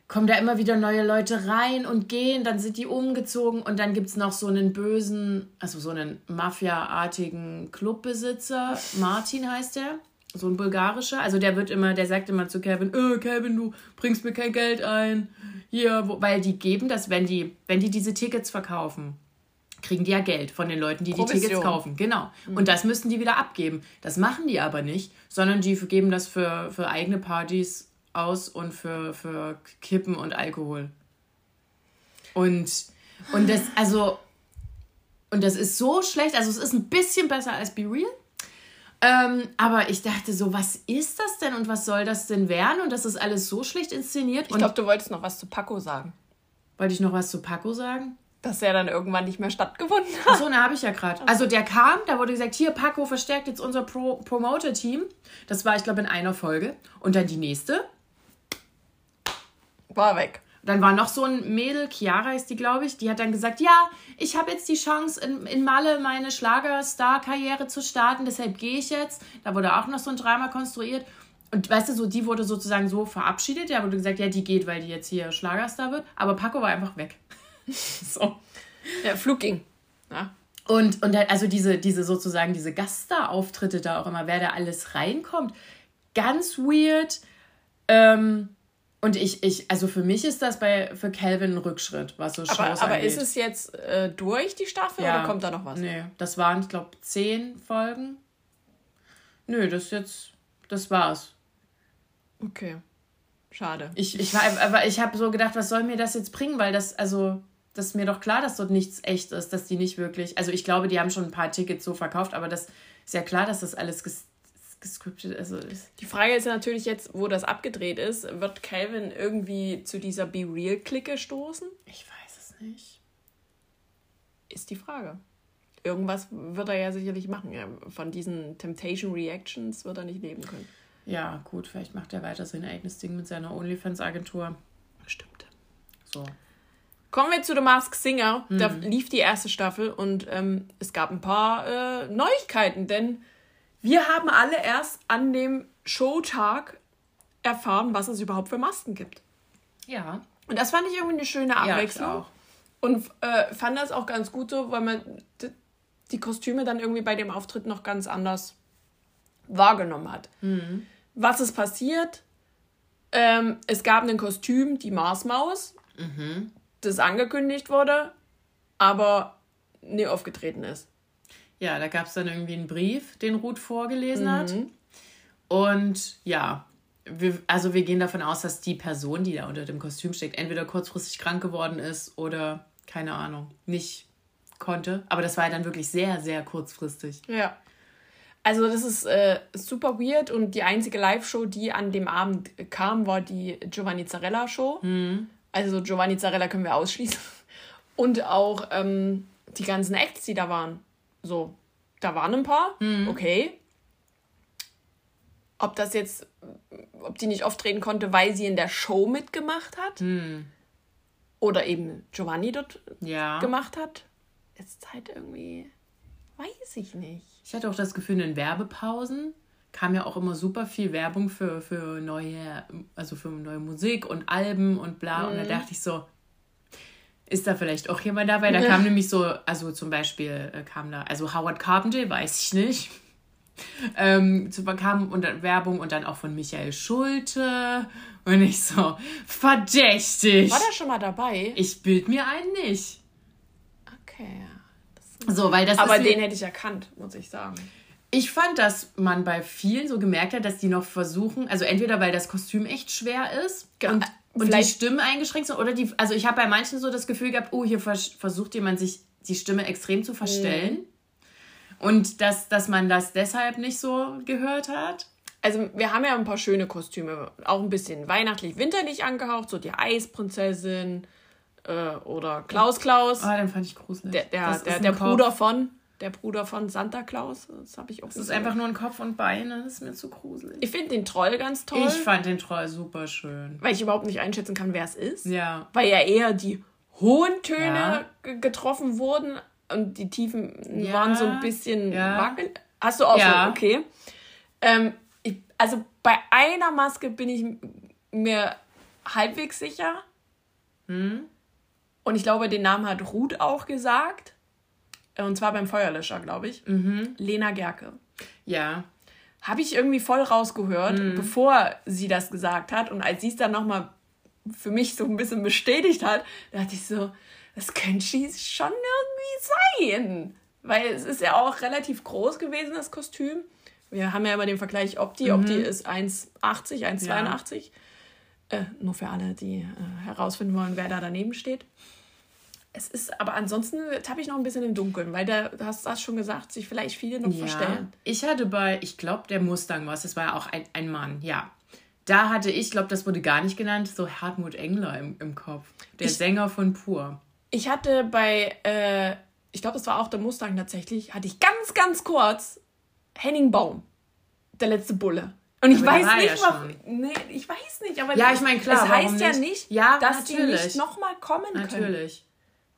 kommen da immer wieder neue Leute rein und gehen, dann sind die umgezogen und dann gibt es noch so einen bösen, also so einen Mafia-artigen Clubbesitzer, Martin heißt der, so ein bulgarischer, also der wird immer, der sagt immer zu Kevin, äh, Kevin, du bringst mir kein Geld ein, hier, wo, weil die geben das, wenn die, wenn die diese Tickets verkaufen, kriegen die ja Geld von den Leuten, die Provision. die Tickets kaufen. Genau. Mhm. Und das müssten die wieder abgeben. Das machen die aber nicht, sondern die geben das für, für eigene Partys aus und für, für Kippen und Alkohol. Und, und das, also, und das ist so schlecht. Also, es ist ein bisschen besser als Be Real. Ähm, aber ich dachte so, was ist das denn und was soll das denn werden? Und das ist alles so schlecht inszeniert. Ich glaube, du wolltest noch was zu Paco sagen. Wollte ich noch was zu Paco sagen? Dass er dann irgendwann nicht mehr stattgefunden hat. Achso, ne, habe ich ja gerade. Also der kam, da wurde gesagt, hier, Paco verstärkt jetzt unser Pro Promoter-Team. Das war, ich glaube, in einer Folge. Und dann die nächste war weg. Dann war noch so ein Mädel, Chiara ist die, glaube ich, die hat dann gesagt, ja, ich habe jetzt die Chance, in, in Malle meine Schlagerstar-Karriere zu starten, deshalb gehe ich jetzt. Da wurde auch noch so ein Drama konstruiert. Und weißt du, so, die wurde sozusagen so verabschiedet. Ja, wurde gesagt, ja, die geht, weil die jetzt hier Schlagerstar wird. Aber Paco war einfach weg. so. Ja, Flug ging. Ja. Und, und also diese, diese sozusagen, diese Gaststar-Auftritte da auch immer, wer da alles reinkommt. Ganz weird. Ähm, und ich, ich, also für mich ist das bei für Calvin ein Rückschritt, was so Shows aber, aber ist es jetzt äh, durch die Staffel ja. oder kommt da noch was? Nee, das waren, ich glaube, zehn Folgen. Nö, das jetzt, das war's. Okay. Schade. Ich, ich war, aber ich habe so gedacht, was soll mir das jetzt bringen? Weil das, also, das ist mir doch klar, dass dort nichts echt ist, dass die nicht wirklich. Also ich glaube, die haben schon ein paar Tickets so verkauft, aber das ist ja klar, dass das alles gescriptet also ist. Die Frage ist ja natürlich jetzt, wo das abgedreht ist. Wird Calvin irgendwie zu dieser Be Real-Clique stoßen? Ich weiß es nicht. Ist die Frage. Irgendwas wird er ja sicherlich machen. Von diesen Temptation Reactions wird er nicht leben können. Ja, gut, vielleicht macht er weiter sein eigenes Ding mit seiner OnlyFans-Agentur. Stimmt. So. Kommen wir zu The Mask Singer. Mhm. Da lief die erste Staffel und ähm, es gab ein paar äh, Neuigkeiten, denn wir haben alle erst an dem Showtag erfahren, was es überhaupt für Masken gibt. Ja. Und das fand ich irgendwie eine schöne Abwechslung. Ja, Und äh, fand das auch ganz gut so, weil man die Kostüme dann irgendwie bei dem Auftritt noch ganz anders wahrgenommen hat. Mhm. Was ist passiert? Ähm, es gab ein Kostüm, die Marsmaus, mhm. das angekündigt wurde, aber nie aufgetreten ist. Ja, da gab es dann irgendwie einen Brief, den Ruth vorgelesen mhm. hat. Und ja, wir, also wir gehen davon aus, dass die Person, die da unter dem Kostüm steckt, entweder kurzfristig krank geworden ist oder, keine Ahnung, nicht konnte. Aber das war ja dann wirklich sehr, sehr kurzfristig. Ja. Also das ist äh, super weird und die einzige Live-Show, die an dem Abend kam, war die Giovanni Zarella Show. Mhm. Also Giovanni Zarella können wir ausschließen. Und auch ähm, die ganzen Acts, die da waren. So, da waren ein paar, mhm. okay. Ob das jetzt, ob die nicht auftreten konnte, weil sie in der Show mitgemacht hat. Mhm. Oder eben Giovanni dort ja. gemacht hat. Ist halt irgendwie, weiß ich nicht. Ich hatte auch das Gefühl, in Werbepausen kam ja auch immer super viel Werbung für, für neue, also für neue Musik und Alben und bla. Mhm. Und da mhm. dachte ich so, ist da vielleicht auch jemand dabei? Da kam nämlich so, also zum Beispiel äh, kam da, also Howard Carpenter, weiß ich nicht. Ähm, kam und dann Werbung und dann auch von Michael Schulte. Und ich so, verdächtig. War der schon mal dabei? Ich bild mir einen nicht. Okay. So, weil das Aber den hätte ich erkannt, muss ich sagen. Ich fand, dass man bei vielen so gemerkt hat, dass die noch versuchen, also entweder weil das Kostüm echt schwer ist genau. und und die Stimmen eingeschränkt sind oder die, also ich habe bei manchen so das Gefühl gehabt, oh, hier vers versucht jemand sich die Stimme extrem zu verstellen. Mhm. Und dass, dass man das deshalb nicht so gehört hat. Also wir haben ja ein paar schöne Kostüme, auch ein bisschen weihnachtlich, winterlich angehaucht, so die Eisprinzessin, äh, oder Klaus Klaus. Ah, den fand ich gruselig. Der, der, der, der Bruder von, der Bruder von Santa Claus. Das habe ich auch Das ist einfach nur ein Kopf und Beine. Das ist mir zu gruselig. Ich finde den Troll ganz toll, Ich fand den Troll super schön. weil ich überhaupt nicht einschätzen kann, wer es ist. Ja. Weil ja eher die hohen Töne Ja. ge- getroffen wurden und die Tiefen Ja. waren so ein bisschen Ja. wackelnd. Hast du auch Ja. so, okay. Ähm, ich, also bei einer Maske bin ich mir halbwegs sicher. Hm? Und ich glaube, den Namen hat Ruth auch gesagt. Und zwar beim Feuerlöscher, glaube ich. Mhm. Lena Gerke. Ja. Habe ich irgendwie voll rausgehört, Mhm. bevor sie das gesagt hat. Und als sie es dann nochmal für mich so ein bisschen bestätigt hat, dachte ich so, das könnte sie schon irgendwie sein. Weil es ist ja auch relativ groß gewesen, das Kostüm. Wir haben ja immer den Vergleich Opti. Opti ist 1,80, 1,82. Äh, nur für alle, die äh, herausfinden wollen, wer da daneben steht. Es ist, aber ansonsten habe ich noch ein bisschen im Dunkeln, weil da, du hast das schon gesagt, sich vielleicht viele noch Ja. verstellen. Ich hatte bei, ich glaube, der Mustang war es, das war ja auch ein, ein Mann, ja. Da hatte ich, glaube, das wurde gar nicht genannt, so Hartmut Engler im, im Kopf. Der Ich- Sänger von Pur. Ich hatte bei, äh, ich glaube, das war auch der Mustang tatsächlich, hatte ich ganz, ganz kurz Henning Baum, der letzte Bulle. Und ich Aber weiß nicht, ja warum. Nee, ich weiß nicht, aber Ja, ich meine, klar, warum heißt ja nicht? nicht, Ja, dass die natürlich. nicht nochmal kommen können. Natürlich.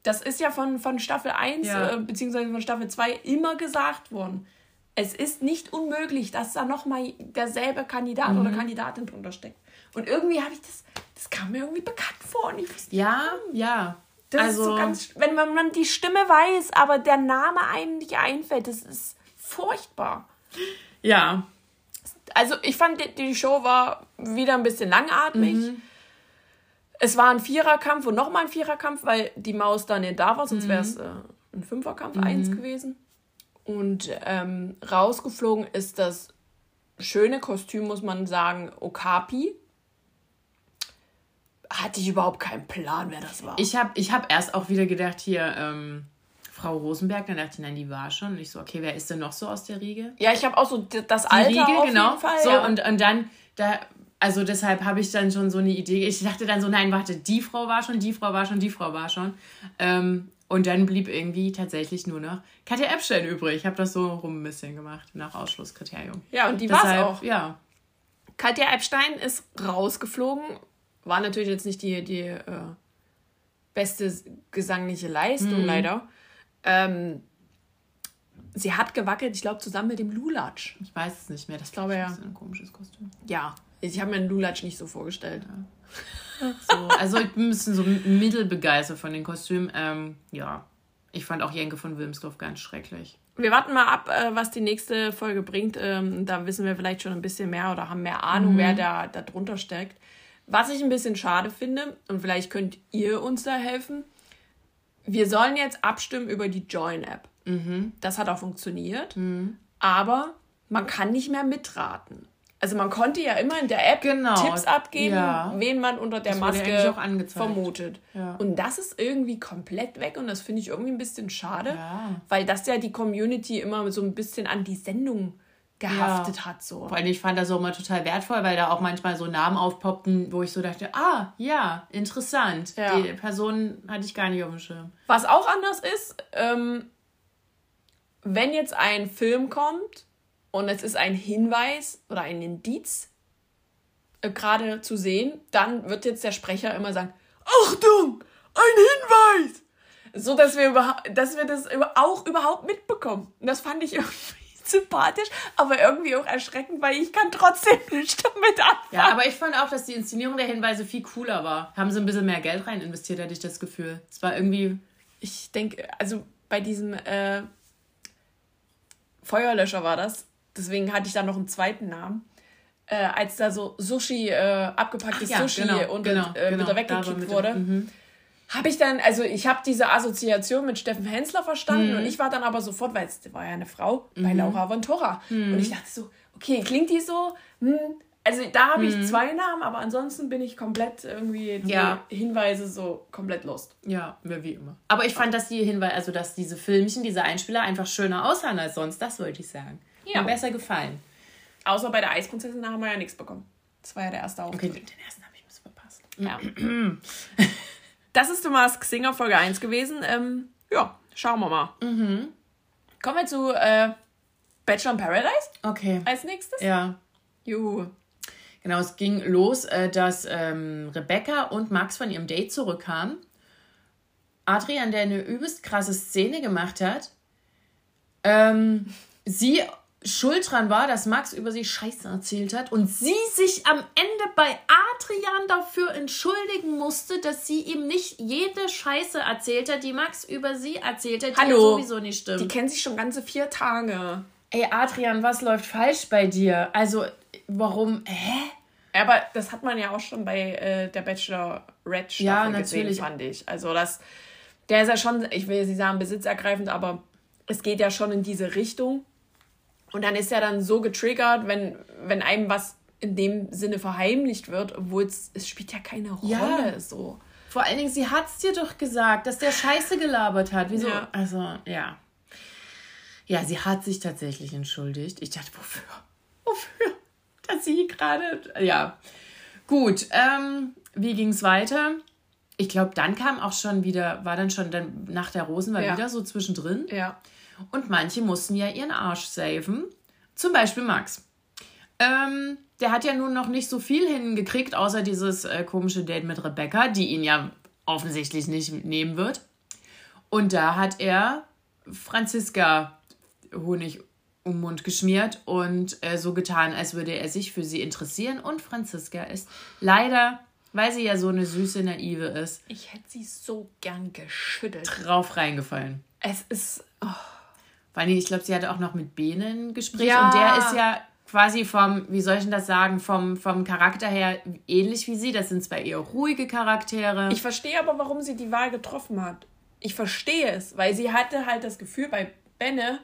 Das ist ja von, von Staffel 1 Ja. äh, beziehungsweise von Staffel 2 immer gesagt worden. Es ist nicht unmöglich, dass da nochmal derselbe Kandidat Mhm. oder Kandidatin drunter steckt. Und irgendwie habe ich das, das kam mir irgendwie bekannt vor und ich wusste nicht, Ja, ja. das also, ist so ganz, wenn man, man die Stimme weiß, aber der Name einem nicht einfällt, das ist furchtbar. ja. Also ich fand, die, die Show war wieder ein bisschen langatmig. Mhm. Es war ein Viererkampf und nochmal ein Viererkampf, weil die Maus da nicht da war, sonst Mhm. wäre es äh, ein Fünferkampf, eins gewesen. Und ähm, rausgeflogen ist das schöne Kostüm, muss man sagen, Okapi. Hatte ich überhaupt keinen Plan, wer das war. Ich habe ich hab erst auch wieder gedacht, hier, ähm, Frau Rosenberg, dann dachte ich, nein, die war schon. Und ich so, okay, wer ist denn noch so aus der Riege? ja, ich habe auch so das Die Alter Riege, auf genau. jeden Fall. so, ja. und, und dann, da, also deshalb habe ich dann schon so eine Idee. Ich dachte dann so, nein, warte, die Frau war schon, die Frau war schon, die Frau war schon. Ähm, und dann blieb irgendwie tatsächlich nur noch Katja Epstein übrig. Ich habe das so rum ein bisschen gemacht, nach Ausschlusskriterium. ja, und die war es auch. Ja. Katja Epstein ist rausgeflogen. War natürlich jetzt nicht die, die äh, beste gesangliche Leistung, leider. Ähm, sie hat gewackelt, ich glaube, zusammen mit dem Lulatsch. Ich weiß es nicht mehr. Das glaube, ja. ist ein komisches Kostüm. Ja, ich habe mir einen Lulatsch nicht so vorgestellt. So, also ich bin ein bisschen so mittelbegeistert von den Kostümen. Ähm, ja. Ich fand auch Jenke von Wilmsdorf ganz schrecklich. Wir warten mal ab, äh, was die nächste Folge bringt. Ähm, da wissen wir vielleicht schon ein bisschen mehr oder haben mehr Ahnung, wer da, da drunter steckt. Was ich ein bisschen schade finde, und vielleicht könnt ihr uns da helfen, wir sollen jetzt abstimmen über die Join-App. Das hat auch funktioniert, aber man kann nicht mehr mitraten. Also man konnte ja immer in der App Genau, Tipps abgeben, ja. wen man unter der Das Maske vermutet. Ja. Und das ist irgendwie komplett weg und das finde ich irgendwie ein bisschen schade, Ja. weil das ja die Community immer so ein bisschen an die Sendung gehaftet hat. So. Vor allem, ich fand das auch immer total wertvoll, weil da auch manchmal so Namen aufpoppten, wo ich so dachte, ah, ja, interessant. Die Person hatte ich gar nicht auf dem Schirm. Was auch anders ist, ähm, wenn jetzt ein Film kommt und es ist ein Hinweis oder ein Indiz äh, gerade zu sehen, dann wird jetzt der Sprecher immer sagen, Achtung, ein Hinweis! So, dass wir, dass wir das auch überhaupt mitbekommen. Und das fand ich irgendwie sympathisch, aber irgendwie auch erschreckend, weil ich kann trotzdem nicht damit anfangen. Ja, aber ich fand auch, dass die Inszenierung der Hinweise viel cooler war. Haben sie ein bisschen mehr Geld rein investiert, hatte ich das Gefühl. Es war irgendwie, Ich denke, also bei diesem äh, Feuerlöscher war das. Deswegen hatte ich da noch einen zweiten Namen. Äh, als da so Sushi, äh, abgepacktes ja, Sushi genau, und genau, äh, genau, wieder weggekickt wurde, mhm. habe ich dann, also ich habe diese Assoziation mit Steffen Hensler verstanden Mhm. und ich war dann aber sofort, weil es war ja eine Frau, bei Laura von Torra. Mhm. Und ich dachte so, okay, klingt die so? Hm. Also da habe Mhm. ich zwei Namen, aber ansonsten bin ich komplett irgendwie die Ja. Hinweise so komplett lost. Ja, wie immer. Aber ich fand, dass die Hinweise, also dass diese Filmchen, diese Einspieler einfach schöner aussahen als sonst, das wollte ich sagen. Ja. Mir besser gefallen. Außer bei der Eisprinzessin, da haben wir ja nichts bekommen. Das war ja der erste Okay, Auftritt. den ersten habe ich ein bisschen verpasst. Ja. Das ist The Mask Singer Folge 1 gewesen. Ähm, ja, schauen wir mal. Mhm. Kommen wir zu äh, Bachelor in Paradise Okay. als nächstes. Ja. Juhu. Genau, es ging los, äh, dass ähm, Rebecca und Max von ihrem Date zurückkamen. Adrian, der eine übelst krasse Szene gemacht hat, ähm, sie schuld dran war, dass Max über sie Scheiße erzählt hat und sie sich am Ende bei Adrian dafür entschuldigen musste, dass sie ihm nicht jede Scheiße erzählt hat, die Max über sie erzählt hat, die Hallo. sowieso nicht stimmt. Die kennen sich schon ganze vier Tage. Ey, Adrian, was läuft falsch bei dir? Also, warum? Hä? Aber das hat man ja auch schon bei äh, der Bachelor Red Staffel Ja, gesehen, natürlich. fand ich. Also das, der ist ja schon, ich will jetzt nicht sagen besitzergreifend, aber es geht ja schon in diese Richtung. Und dann ist er dann so getriggert, wenn, wenn einem was in dem Sinne verheimlicht wird, obwohl es, es spielt ja keine Rolle Ja. so. Vor allen Dingen, sie hat's dir doch gesagt, dass der Scheiße gelabert hat. Wieso? Ja. Also, ja. Ja, sie hat sich tatsächlich entschuldigt. Ich dachte, wofür? Wofür? Dass sie gerade. Ja. Gut, ähm, wie ging's weiter? Ich glaube, dann kam auch schon wieder, war dann schon dann nach der Rosen war Ja. wieder so zwischendrin. Ja. Und manche mussten ja ihren Arsch saven. Zum Beispiel Max. Ähm, der hat ja nun noch nicht so viel hingekriegt, außer dieses äh, komische Date mit Rebecca, die ihn ja offensichtlich nicht nehmen wird. Und da hat er Franziska Honig um den Mund geschmiert und äh, so getan, als würde er sich für sie interessieren. Und Franziska ist leider, weil sie ja so eine süße Naive ist, Ich hätte sie so gern geschüttelt. drauf reingefallen. Es ist. Oh. Vor allem, ich glaube, sie hatte auch noch mit Bene ein Gespräch Ja. und der ist ja quasi vom, wie soll ich denn das sagen, vom, vom Charakter her ähnlich wie sie. Das sind zwar eher ruhige Charaktere. Ich verstehe aber, warum sie die Wahl getroffen hat. Ich verstehe es, weil sie hatte halt das Gefühl bei Benne,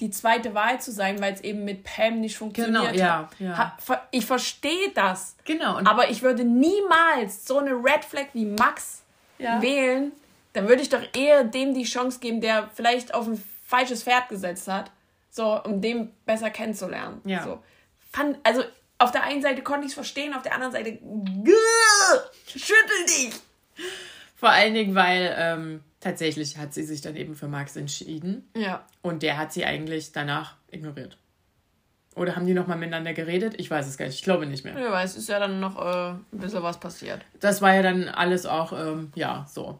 die zweite Wahl zu sein, weil es eben mit Pam nicht funktioniert Genau, ja, hat. ja. Ich verstehe das. genau. Aber ich würde niemals so eine Red Flag wie Max Ja. wählen. Dann würde ich doch eher dem die Chance geben, der vielleicht auf ein falsches Pferd gesetzt hat, so um den besser kennenzulernen. Ja. So. Fand, also auf der einen Seite konnte ich es verstehen, auf der anderen Seite schüttel dich. vor allen Dingen, weil ähm, tatsächlich hat sie sich dann eben für Max entschieden Ja. und der hat sie eigentlich danach ignoriert. Oder haben die nochmal miteinander geredet? Ich weiß es gar nicht. Ich glaube nicht mehr. Ja, weil es ist ja dann noch äh, ein bisschen was passiert. Das war ja dann alles auch, ähm, ja, so.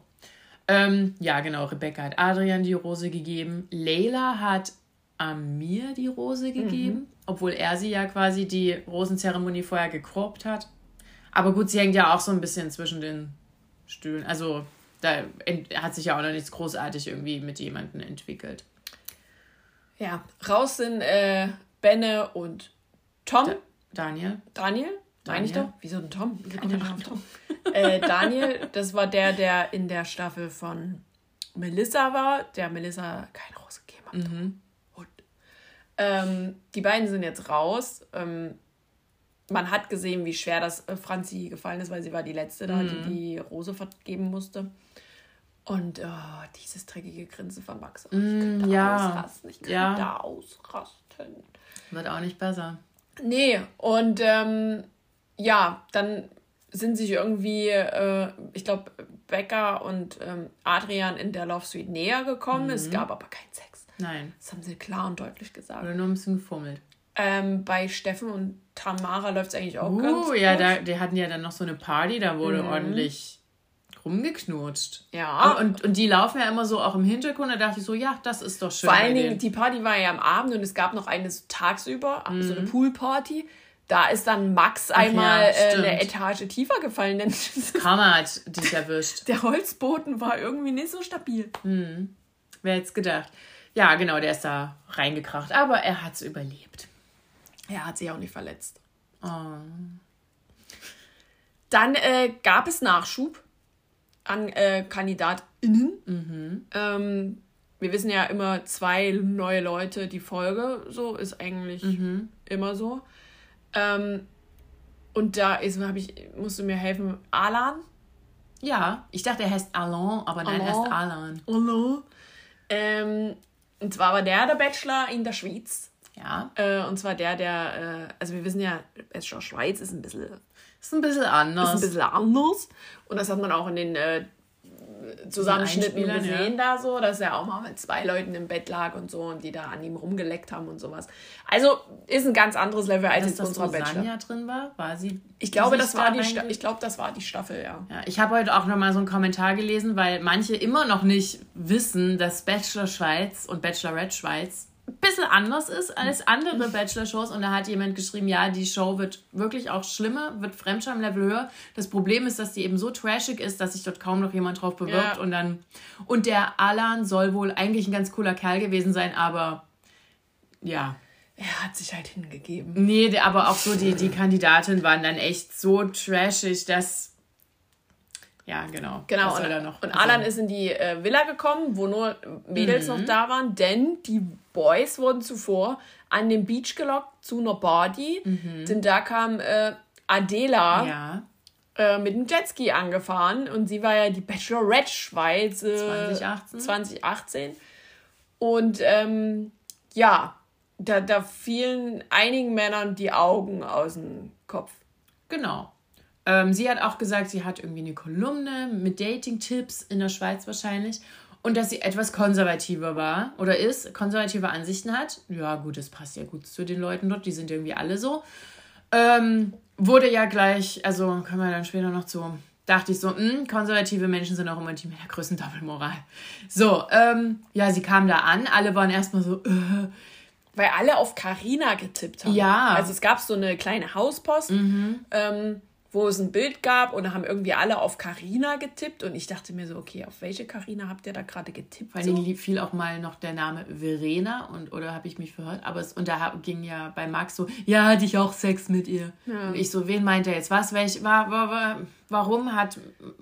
Ähm, ja, genau. Rebecca hat Adrian die Rose gegeben. Leila hat Amir die Rose gegeben, obwohl er sie ja quasi die Rosenzeremonie vorher gekorbt hat. Aber gut, sie hängt ja auch so ein bisschen zwischen den Stühlen. Also da hat sich ja auch noch nichts großartig irgendwie mit jemandem entwickelt. Ja. Raus sind äh, Benne und Tom. Daniel? Daniel? Meine ich doch? Wieso ein Tom? Wieso kommt auf Tom? äh, Daniel, das war der, der in der Staffel von Melissa war, der Melissa keine Rose gegeben hat. Mhm. Ähm, die beiden sind jetzt raus. Ähm, man hat gesehen, wie schwer das äh, Franzi gefallen ist, weil sie war die Letzte da, Mhm. die die Rose vergeben musste. Und oh, dieses dreckige Grinsen von Max. Oh, ich Mm, könnte ja. ausrasten. Ich könnte Ja. ausrasten. Wird auch nicht besser. Nee, und ähm, ja, dann sind sich irgendwie, äh, ich glaube, Becca und ähm, Adrian in der Love Suite näher gekommen. Mhm. Es gab aber keinen Sex. Nein. Das haben sie klar und deutlich gesagt. Oder nur ein bisschen gefummelt. Ähm, bei Steffen und Tamara läuft es eigentlich auch ganz Uh, gut. ja, da, die hatten ja dann noch so eine Party, da wurde Mhm. ordentlich rumgeknutscht. Ja. Und, und die laufen ja immer so auch im Hintergrund, da dachte ich so, ja, das ist doch schön. Vor allen Dingen, die Party war ja am Abend und es gab noch eine tagsüber, Mhm. so eine Poolparty. Da ist dann Max einmal ja, äh, eine Etage tiefer gefallen, denn Karma hat dich erwischt. der Holzboden war irgendwie nicht so stabil. Wer hätte es gedacht? Ja, genau, der ist da reingekracht, aber er hat es überlebt. Er hat sich auch nicht verletzt. Oh. Dann äh, gab es Nachschub an äh, KandidatInnen. Ähm, wir wissen ja immer zwei neue Leute die Folge, so ist eigentlich immer so. Ähm, und da ist, habe ich, musst du mir helfen, Alan. Ja, ich dachte, er heißt Alain, aber nein, er Alain. heißt Alan. Hallo. Ähm, und zwar war der der Bachelor in der Schweiz. Ja, Äh, und zwar der, der, äh, also wir wissen ja, Bachelor Schweiz ist ein bisschen ist ein bisschen anders. ist ein bisschen anders. Und das hat man auch in den äh, Zusammenschnitten gesehen da so, dass er auch mal mit zwei Leuten im Bett lag und so und die da an ihm rumgeleckt haben und sowas. Also ist ein ganz anderes Level als Dass jetzt das unserer Bachelor. Sanja drin war, war sie. Ich glaube, das war da die Sta ich glaube, das war die Staffel, ja. Ja, ich habe heute auch nochmal so einen Kommentar gelesen, weil manche immer noch nicht wissen, dass Bachelor Schweiz und Bachelorette Schweiz bisschen anders ist als andere Bachelor-Shows. Und da hat jemand geschrieben, ja, die Show wird wirklich auch schlimmer, wird Fremdscham-Level höher. Das Problem ist, dass die eben so trashig ist, dass sich dort kaum noch jemand drauf bewirbt. Ja. Und dann und der Alan soll wohl eigentlich ein ganz cooler Kerl gewesen sein, aber ja. Er hat sich halt hingegeben. Nee, aber auch so die, die Kandidaten waren dann echt so trashig, dass. Ja, genau. Genau, und, und Alan ist in die äh, Villa gekommen, wo nur Mädels Mhm. noch da waren, denn die Boys wurden zuvor an den Beach gelockt zu einer Party, denn da kam äh, Adela Mhm. Ja, äh, mit dem Jetski angefahren und sie war ja die Bachelorette Schweiz äh, 2018. 2018. Und ähm, ja, da, da fielen einigen Männern die Augen aus dem Kopf. genau. Ähm, sie hat auch gesagt, sie hat irgendwie eine Kolumne mit Dating-Tipps in der Schweiz wahrscheinlich. Und dass sie etwas konservativer war oder ist, konservative Ansichten hat. Ja, gut, das passt ja gut zu den Leuten dort, die sind irgendwie alle so. Ähm, wurde ja gleich, also kommen wir dann später noch zu, dachte ich so, mh, konservative Menschen sind auch immer die mit der größten Doppelmoral. So, ähm, ja, sie kam da an, alle waren erstmal so, äh, Weil alle auf Carina getippt haben. Ja. Mhm. Also es gab so eine kleine Hauspost, ähm, wo es ein Bild gab und da haben irgendwie alle auf Carina getippt und ich dachte mir so, okay, auf welche Carina habt ihr da gerade getippt? Vor So? allen Dingen fiel auch mal noch der Name Verena und oder habe ich mich verhört, aber es, und da ging ja bei Max so, ja, hatte ich auch Sex mit ihr. Und ich so, wen meint er jetzt? Was? Welch, war, war, war, warum hat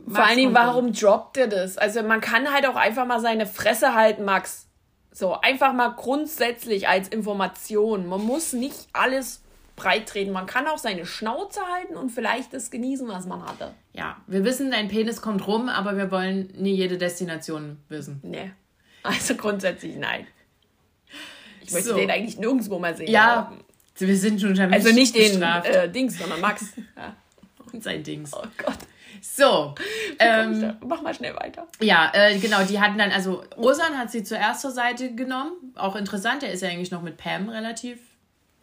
Max Vor allen Dingen, warum droppt ihr das? Also man kann halt auch einfach mal seine Fresse halten, Max. So, einfach mal grundsätzlich als Information. Man muss nicht alles breit treten. Man kann auch seine Schnauze halten und vielleicht das genießen, was man hatte. Ja, wir wissen, dein Penis kommt rum, aber wir wollen nie jede Destination wissen. Nee. Also grundsätzlich nein. Ich möchte So. den eigentlich nirgendwo mal sehen. Ja, aber- wir sind schon schon Also nicht den äh, Dings, sondern Max. Ja. und sein Dings. Oh Gott. So, ähm, Ähm, Mach mal schnell weiter. Ja, äh, genau, die hatten dann, also Osan hat sie zuerst zur Seite genommen. Auch interessant, der ist ja eigentlich noch mit Pam relativ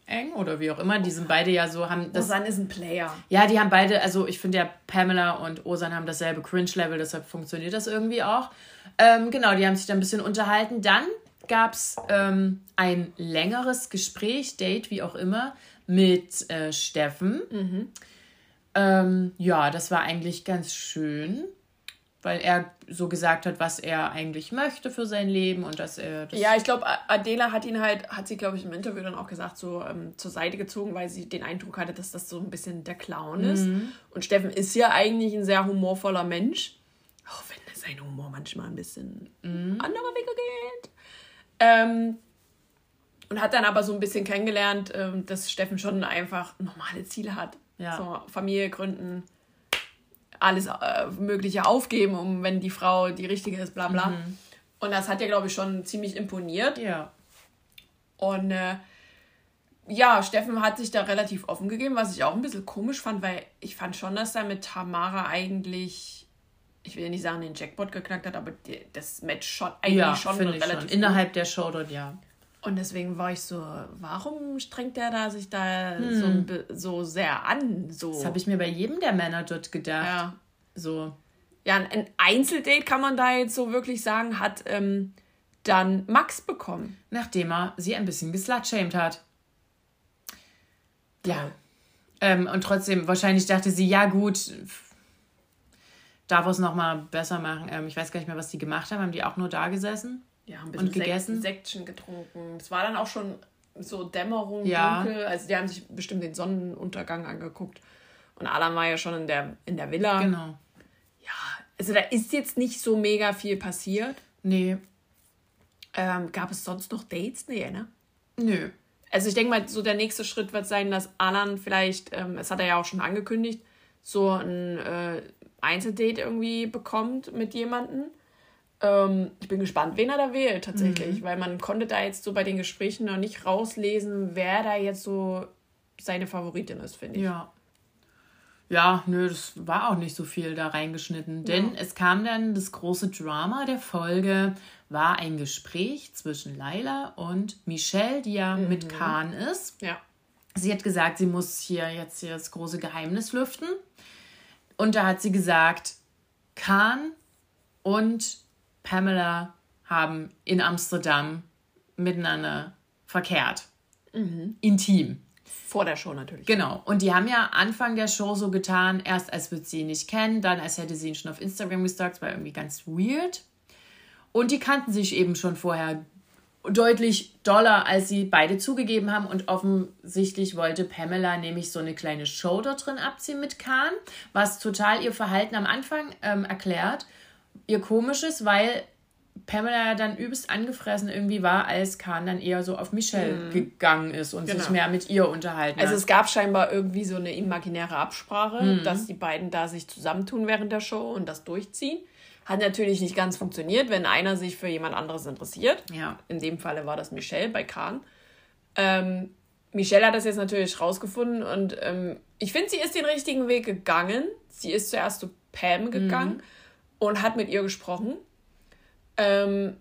eng oder wie auch immer. Die sind beide ja so, haben das. Susanne ist ein Player. Ja, die haben beide, also ich finde ja, Pamela und Osan haben dasselbe Cringe-Level, deshalb funktioniert das irgendwie auch. Ähm, genau, die haben sich dann ein bisschen unterhalten. Dann gab es ähm, ein längeres Gespräch, Date, wie auch immer, mit äh, Steffen. Ähm, ja, das war eigentlich ganz schön, weil er so gesagt hat, was er eigentlich möchte für sein Leben und dass er das Ja, ich glaube, Adela hat ihn halt, hat sie, glaube ich, im Interview dann auch gesagt, so ähm, zur Seite gezogen, weil sie den Eindruck hatte, dass das so ein bisschen der Clown ist. Und Steffen ist ja eigentlich ein sehr humorvoller Mensch. Auch wenn sein Humor manchmal ein bisschen andere Wege geht. Ähm, und hat dann aber so ein bisschen kennengelernt, ähm, dass Steffen schon einfach normale Ziele hat. Ja. So Familie gründen, alles äh, Mögliche aufgeben, um wenn die Frau die richtige ist, bla bla. Und das hat ja, glaube ich, schon ziemlich imponiert. Ja. Und äh, ja, Steffen hat sich da relativ offen gegeben, was ich auch ein bisschen komisch fand, weil ich fand schon, dass er mit Tamara eigentlich, ich will ja nicht sagen, den Jackpot geknackt hat, aber das Match schon eigentlich Ja, schon relativ schon. Innerhalb der Show dort, ja. Und deswegen war ich so, warum strengt der da sich da so, ein bi- so sehr an? So. Das habe ich mir bei jedem der Männer dort gedacht. ja. So. ja, ein- ein Einzeldate kann man da jetzt so wirklich sagen, hat ähm, dann Max bekommen. Nachdem er sie ein bisschen geslutshamed hat. Ja. Ähm, und trotzdem, wahrscheinlich dachte sie, ja gut, darf es nochmal besser machen. Ähm, ich weiß gar nicht mehr, was die gemacht haben. Haben die auch nur da gesessen? Ja, ein Und gegessen? Sekt, Sektchen getrunken. Es war dann auch schon so Dämmerung, Ja. dunkel. Also die haben sich bestimmt den Sonnenuntergang angeguckt. Und Alan war ja schon in der, in der Villa. Genau. Ja, also da ist jetzt nicht so mega viel passiert. Nee. Ähm, gab es sonst noch Dates? Nee, ne? Nö. Also ich denke mal, so der nächste Schritt wird sein, dass Alan vielleicht, ähm, das hat er ja auch schon angekündigt, so ein äh, Einzeldate irgendwie bekommt mit jemandem. Ähm, ich bin gespannt, wen er da wählt tatsächlich, weil man konnte da jetzt so bei den Gesprächen noch nicht rauslesen, wer da jetzt so seine Favoritin ist, finde ich. Ja. ja, nö, das war auch nicht so viel da reingeschnitten. Denn ja. es kam dann das große Drama der Folge, war ein Gespräch zwischen Laila und Michelle, die ja mhm. mit Khan ist. Ja. Sie hat gesagt, sie muss hier jetzt hier das große Geheimnis lüften. Und da hat sie gesagt, Khan und Pamela haben in Amsterdam miteinander verkehrt. Mhm. Intim. Vor der Show natürlich. Genau. Und die haben ja Anfang der Show so getan, erst als würde sie ihn nicht kennen, dann als hätte sie ihn schon auf Instagram gestalkt. Das war irgendwie ganz weird. Und die kannten sich eben schon vorher deutlich doller, als sie beide zugegeben haben. Und offensichtlich wollte Pamela nämlich so eine kleine Show da drin abziehen mit Kahn, was total ihr Verhalten am Anfang ähm, erklärt. Ihr komisches, weil Pamela dann übelst angefressen irgendwie war, als Kahn dann eher so auf Michelle mhm. gegangen ist und genau. sich mehr mit ihr unterhalten also hat. Also es gab scheinbar irgendwie so eine imaginäre Absprache, mhm. dass die beiden da sich zusammentun während der Show und das durchziehen. Hat natürlich nicht ganz funktioniert, wenn einer sich für jemand anderes interessiert. Ja. In dem Falle war das Michelle bei Kahn. Ähm, Michelle hat das jetzt natürlich rausgefunden und ähm, ich finde, sie ist den richtigen Weg gegangen. Sie ist zuerst zu Pam gegangen mhm. Und hat mit ihr gesprochen ähm,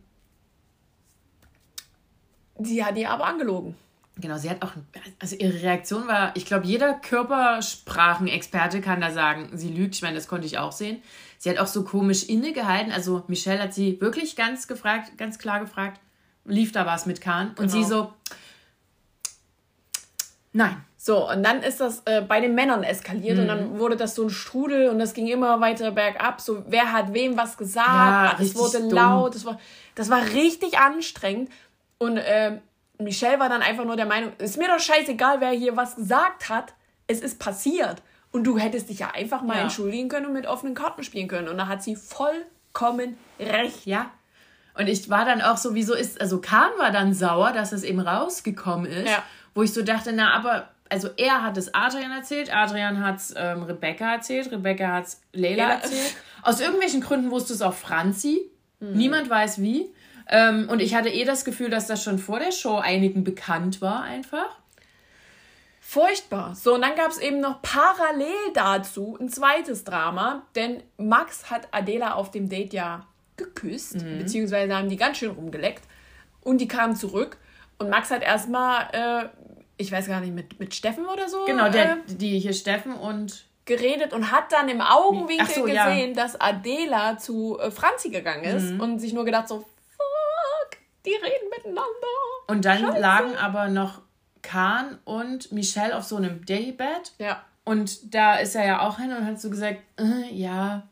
sie hat ihr aber angelogen. Genau, sie hat auch, also ihre Reaktion war, ich glaube, jeder Körpersprachenexperte kann da sagen, sie lügt. Ich meine, das konnte ich auch sehen. Sie hat auch so komisch innegehalten. Also Michelle hat sie wirklich ganz gefragt, ganz klar gefragt, lief da was mit Kahn? Und genau. sie so, nein. So, und dann ist das äh, bei den Männern eskaliert mhm. und dann mhm. wurde das so ein Strudel und das ging immer weiter bergab. So, wer hat wem was gesagt? Ja, es wurde dumm. laut. Das war, das war richtig anstrengend. Und äh, Michelle war dann einfach nur der Meinung, ist mir doch scheißegal, wer hier was gesagt hat. Es ist passiert. Und du hättest dich ja einfach mal ja. entschuldigen können und mit offenen Karten spielen können. Und da hat sie vollkommen recht. Ja. Und ich war dann auch so, wieso ist, also Kahn war dann sauer, dass es eben rausgekommen ist. Ja. Wo ich so dachte, na, aber also er hat es Adrian erzählt, Adrian hat es ähm, Rebecca erzählt, Rebecca hat es Leila erzählt. Aus irgendwelchen Gründen wusste es auch Franzi. Mhm. Niemand weiß wie. Ähm, und ich hatte eh das Gefühl, dass das schon vor der Show einigen bekannt war, einfach. Furchtbar. So, und dann gab es eben noch parallel dazu ein zweites Drama, denn Max hat Adela auf dem Date ja geküsst, mhm. beziehungsweise haben die ganz schön rumgeleckt. Und die kamen zurück und Max hat erstmal äh, ich weiß gar nicht, mit, mit Steffen oder so. Genau, der, äh, die hier Steffen und geredet und hat dann im Augenwinkel so, gesehen, ja. dass Adela zu äh, Franzi gegangen ist mhm. und sich nur gedacht so, fuck, die reden miteinander. Und dann Scheiße. lagen aber noch Kahn und Michelle auf so einem Daybed. Ja. Und da ist er ja auch hin und hat so gesagt, äh, ja,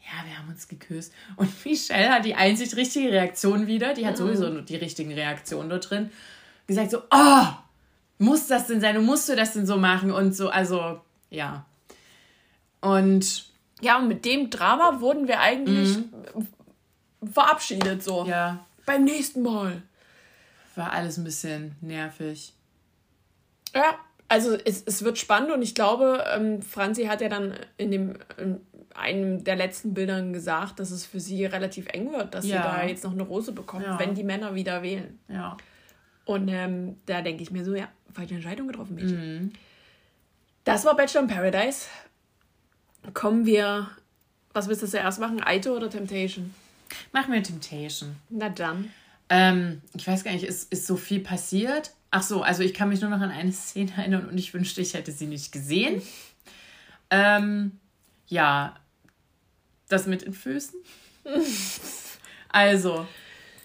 ja, wir haben uns geküsst. Und Michelle hat die einzig richtige Reaktion wieder, die hat mhm. sowieso die richtigen Reaktionen dort drin, gesagt so, oh, muss das denn sein und musst du das denn so machen und so, also ja. Und ja, und mit dem Drama wurden wir eigentlich mhm. verabschiedet so. Ja. Beim nächsten Mal. War alles ein bisschen nervig. Ja, also es, es wird spannend und ich glaube, ähm, Franzi hat ja dann in dem in einem der letzten Bildern gesagt, dass es für sie relativ eng wird, dass ja. sie da jetzt noch eine Rose bekommt, ja. wenn die Männer wieder wählen. Ja. Und ähm, da denke ich mir so, ja, falsche Entscheidung getroffen, Mädchen. Mhm. Das war Bachelor in Paradise. Kommen wir, was willst du zuerst machen, Aito oder Temptation? Machen wir Temptation. Na dann. Ähm, ich weiß gar nicht, ist, ist so viel passiert? Ach so, also ich kann mich nur noch an eine Szene erinnern und ich wünschte, ich hätte sie nicht gesehen. ähm, ja, das mit den Füßen. also,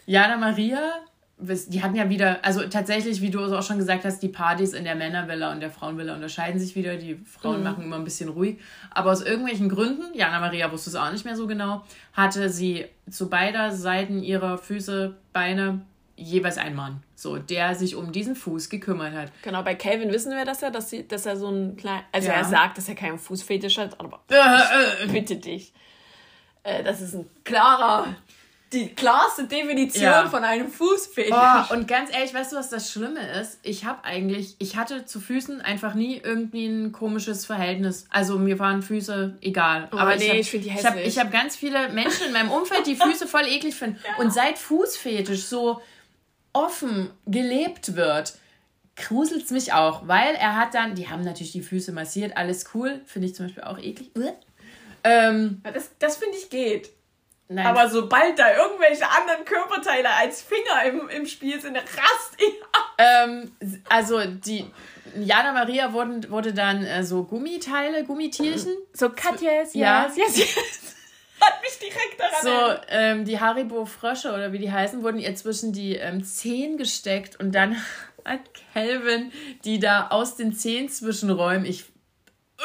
Jana Maria die hatten ja wieder, also tatsächlich, wie du auch schon gesagt hast, die Partys in der Männervilla und der Frauenvilla unterscheiden sich wieder. Die Frauen mhm. machen immer ein bisschen ruhig. Aber aus irgendwelchen Gründen, Jana Maria wusste es auch nicht mehr so genau, hatte sie zu beider Seiten ihrer Füße, Beine jeweils ein Mann, so, der sich um diesen Fuß gekümmert hat. Genau, bei Calvin wissen wir das ja, dass, sie, dass er so ein kleiner, also ja. er sagt, dass er keinen Fußfetisch hat, aber äh, äh, bitte dich. Äh, das ist ein klarer die klarste Definition ja. von einem Fußfetisch. Oh, und ganz ehrlich, weißt du, was das Schlimme ist? Ich habe eigentlich, ich hatte zu Füßen einfach nie irgendwie ein komisches Verhältnis. Also mir waren Füße egal. Oh, Aber nee, ich, ich finde die hässlich. Ich habe hab ganz viele Menschen in meinem Umfeld, die Füße voll eklig finden. Ja. Und seit Fußfetisch so offen gelebt wird, gruselt es mich auch, weil er hat dann, die haben natürlich die Füße massiert, alles cool, finde ich zum Beispiel auch eklig. Ähm, das das finde ich geht. Nein. Aber sobald da irgendwelche anderen Körperteile als Finger im, im Spiel sind, rast ich ähm, also die Jana Maria wurden, wurde dann äh, so Gummiteile, Gummitierchen. So Katjes, ja. yes, yes, yes. Hat mich direkt daran So, ähm, die Haribo-Frösche oder wie die heißen, wurden ihr zwischen die ähm, Zehen gesteckt und dann hat Calvin die da aus den Zehen zwischenräumen. Ich äh,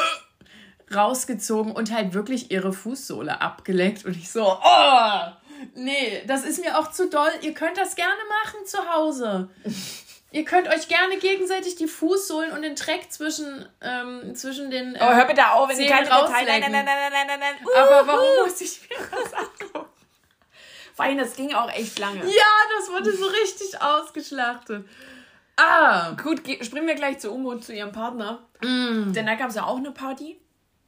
rausgezogen und halt wirklich ihre Fußsohle abgeleckt und ich so, oh, nee, das ist mir auch zu doll. Ihr könnt das gerne machen zu Hause. Ihr könnt euch gerne gegenseitig die Fußsohlen und den Dreck zwischen, ähm, zwischen den. Ähm, oh, hör bitte auf, wenn die keine Detail. Nein, nein, nein, nein, nein, nein, nein. Uh, Aber warum muss ich mir das angucken? Vor allem, das ging auch echt lange. Ja, das wurde so richtig ausgeschlachtet. Ah. Gut, springen wir gleich zu Umut, zu ihrem Partner. Mm. Denn da gab es ja auch eine Party.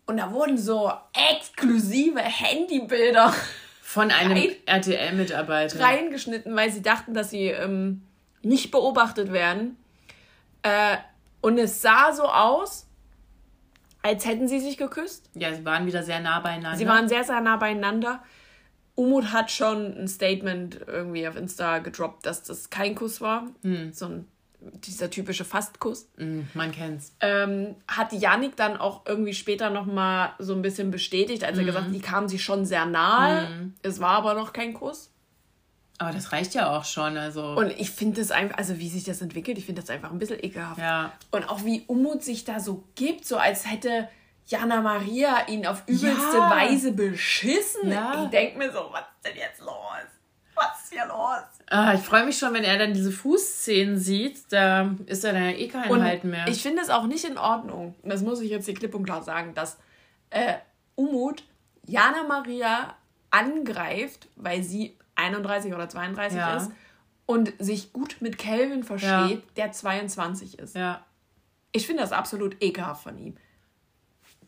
Und da wurden so exklusive Handybilder von einem RTL-Mitarbeiter reingeschnitten, weil sie dachten, dass sie. Ähm, nicht beobachtet werden. Äh, und es sah so aus, als hätten sie sich geküsst. Ja, sie waren wieder sehr nah beieinander. Sie waren sehr, sehr nah beieinander. Umut hat schon ein Statement irgendwie auf Insta gedroppt, dass das kein Kuss war. Mhm. So ein dieser typische Fastkuss. Mm, man kennt's. Ähm, hat Yannick dann auch irgendwie später nochmal so ein bisschen bestätigt, als er mm. gesagt hat, die kamen sich schon sehr nahe. Mm. Es war aber noch kein Kuss. Aber das reicht ja auch schon, also. Und ich finde das einfach, also wie sich das entwickelt, ich finde das einfach ein bisschen ekelhaft. Ja. Und auch wie Umut sich da so gibt, so als hätte Jana Maria ihn auf übelste ja. Weise beschissen. Ja. Ich denke mir so, was ist denn jetzt los? Was ist hier los? Ah, ich freue mich schon, wenn er dann diese Fußszenen sieht. Da ist er dann ja eh kein und Halten mehr. Ich finde es auch nicht in Ordnung, das muss ich jetzt hier klipp und klar sagen, dass äh, Umut Jana Maria angreift, weil sie 31 oder 32 ja. ist und sich gut mit Calvin versteht, ja. der 22 ist. Ja. Ich finde das absolut ekelhaft von ihm.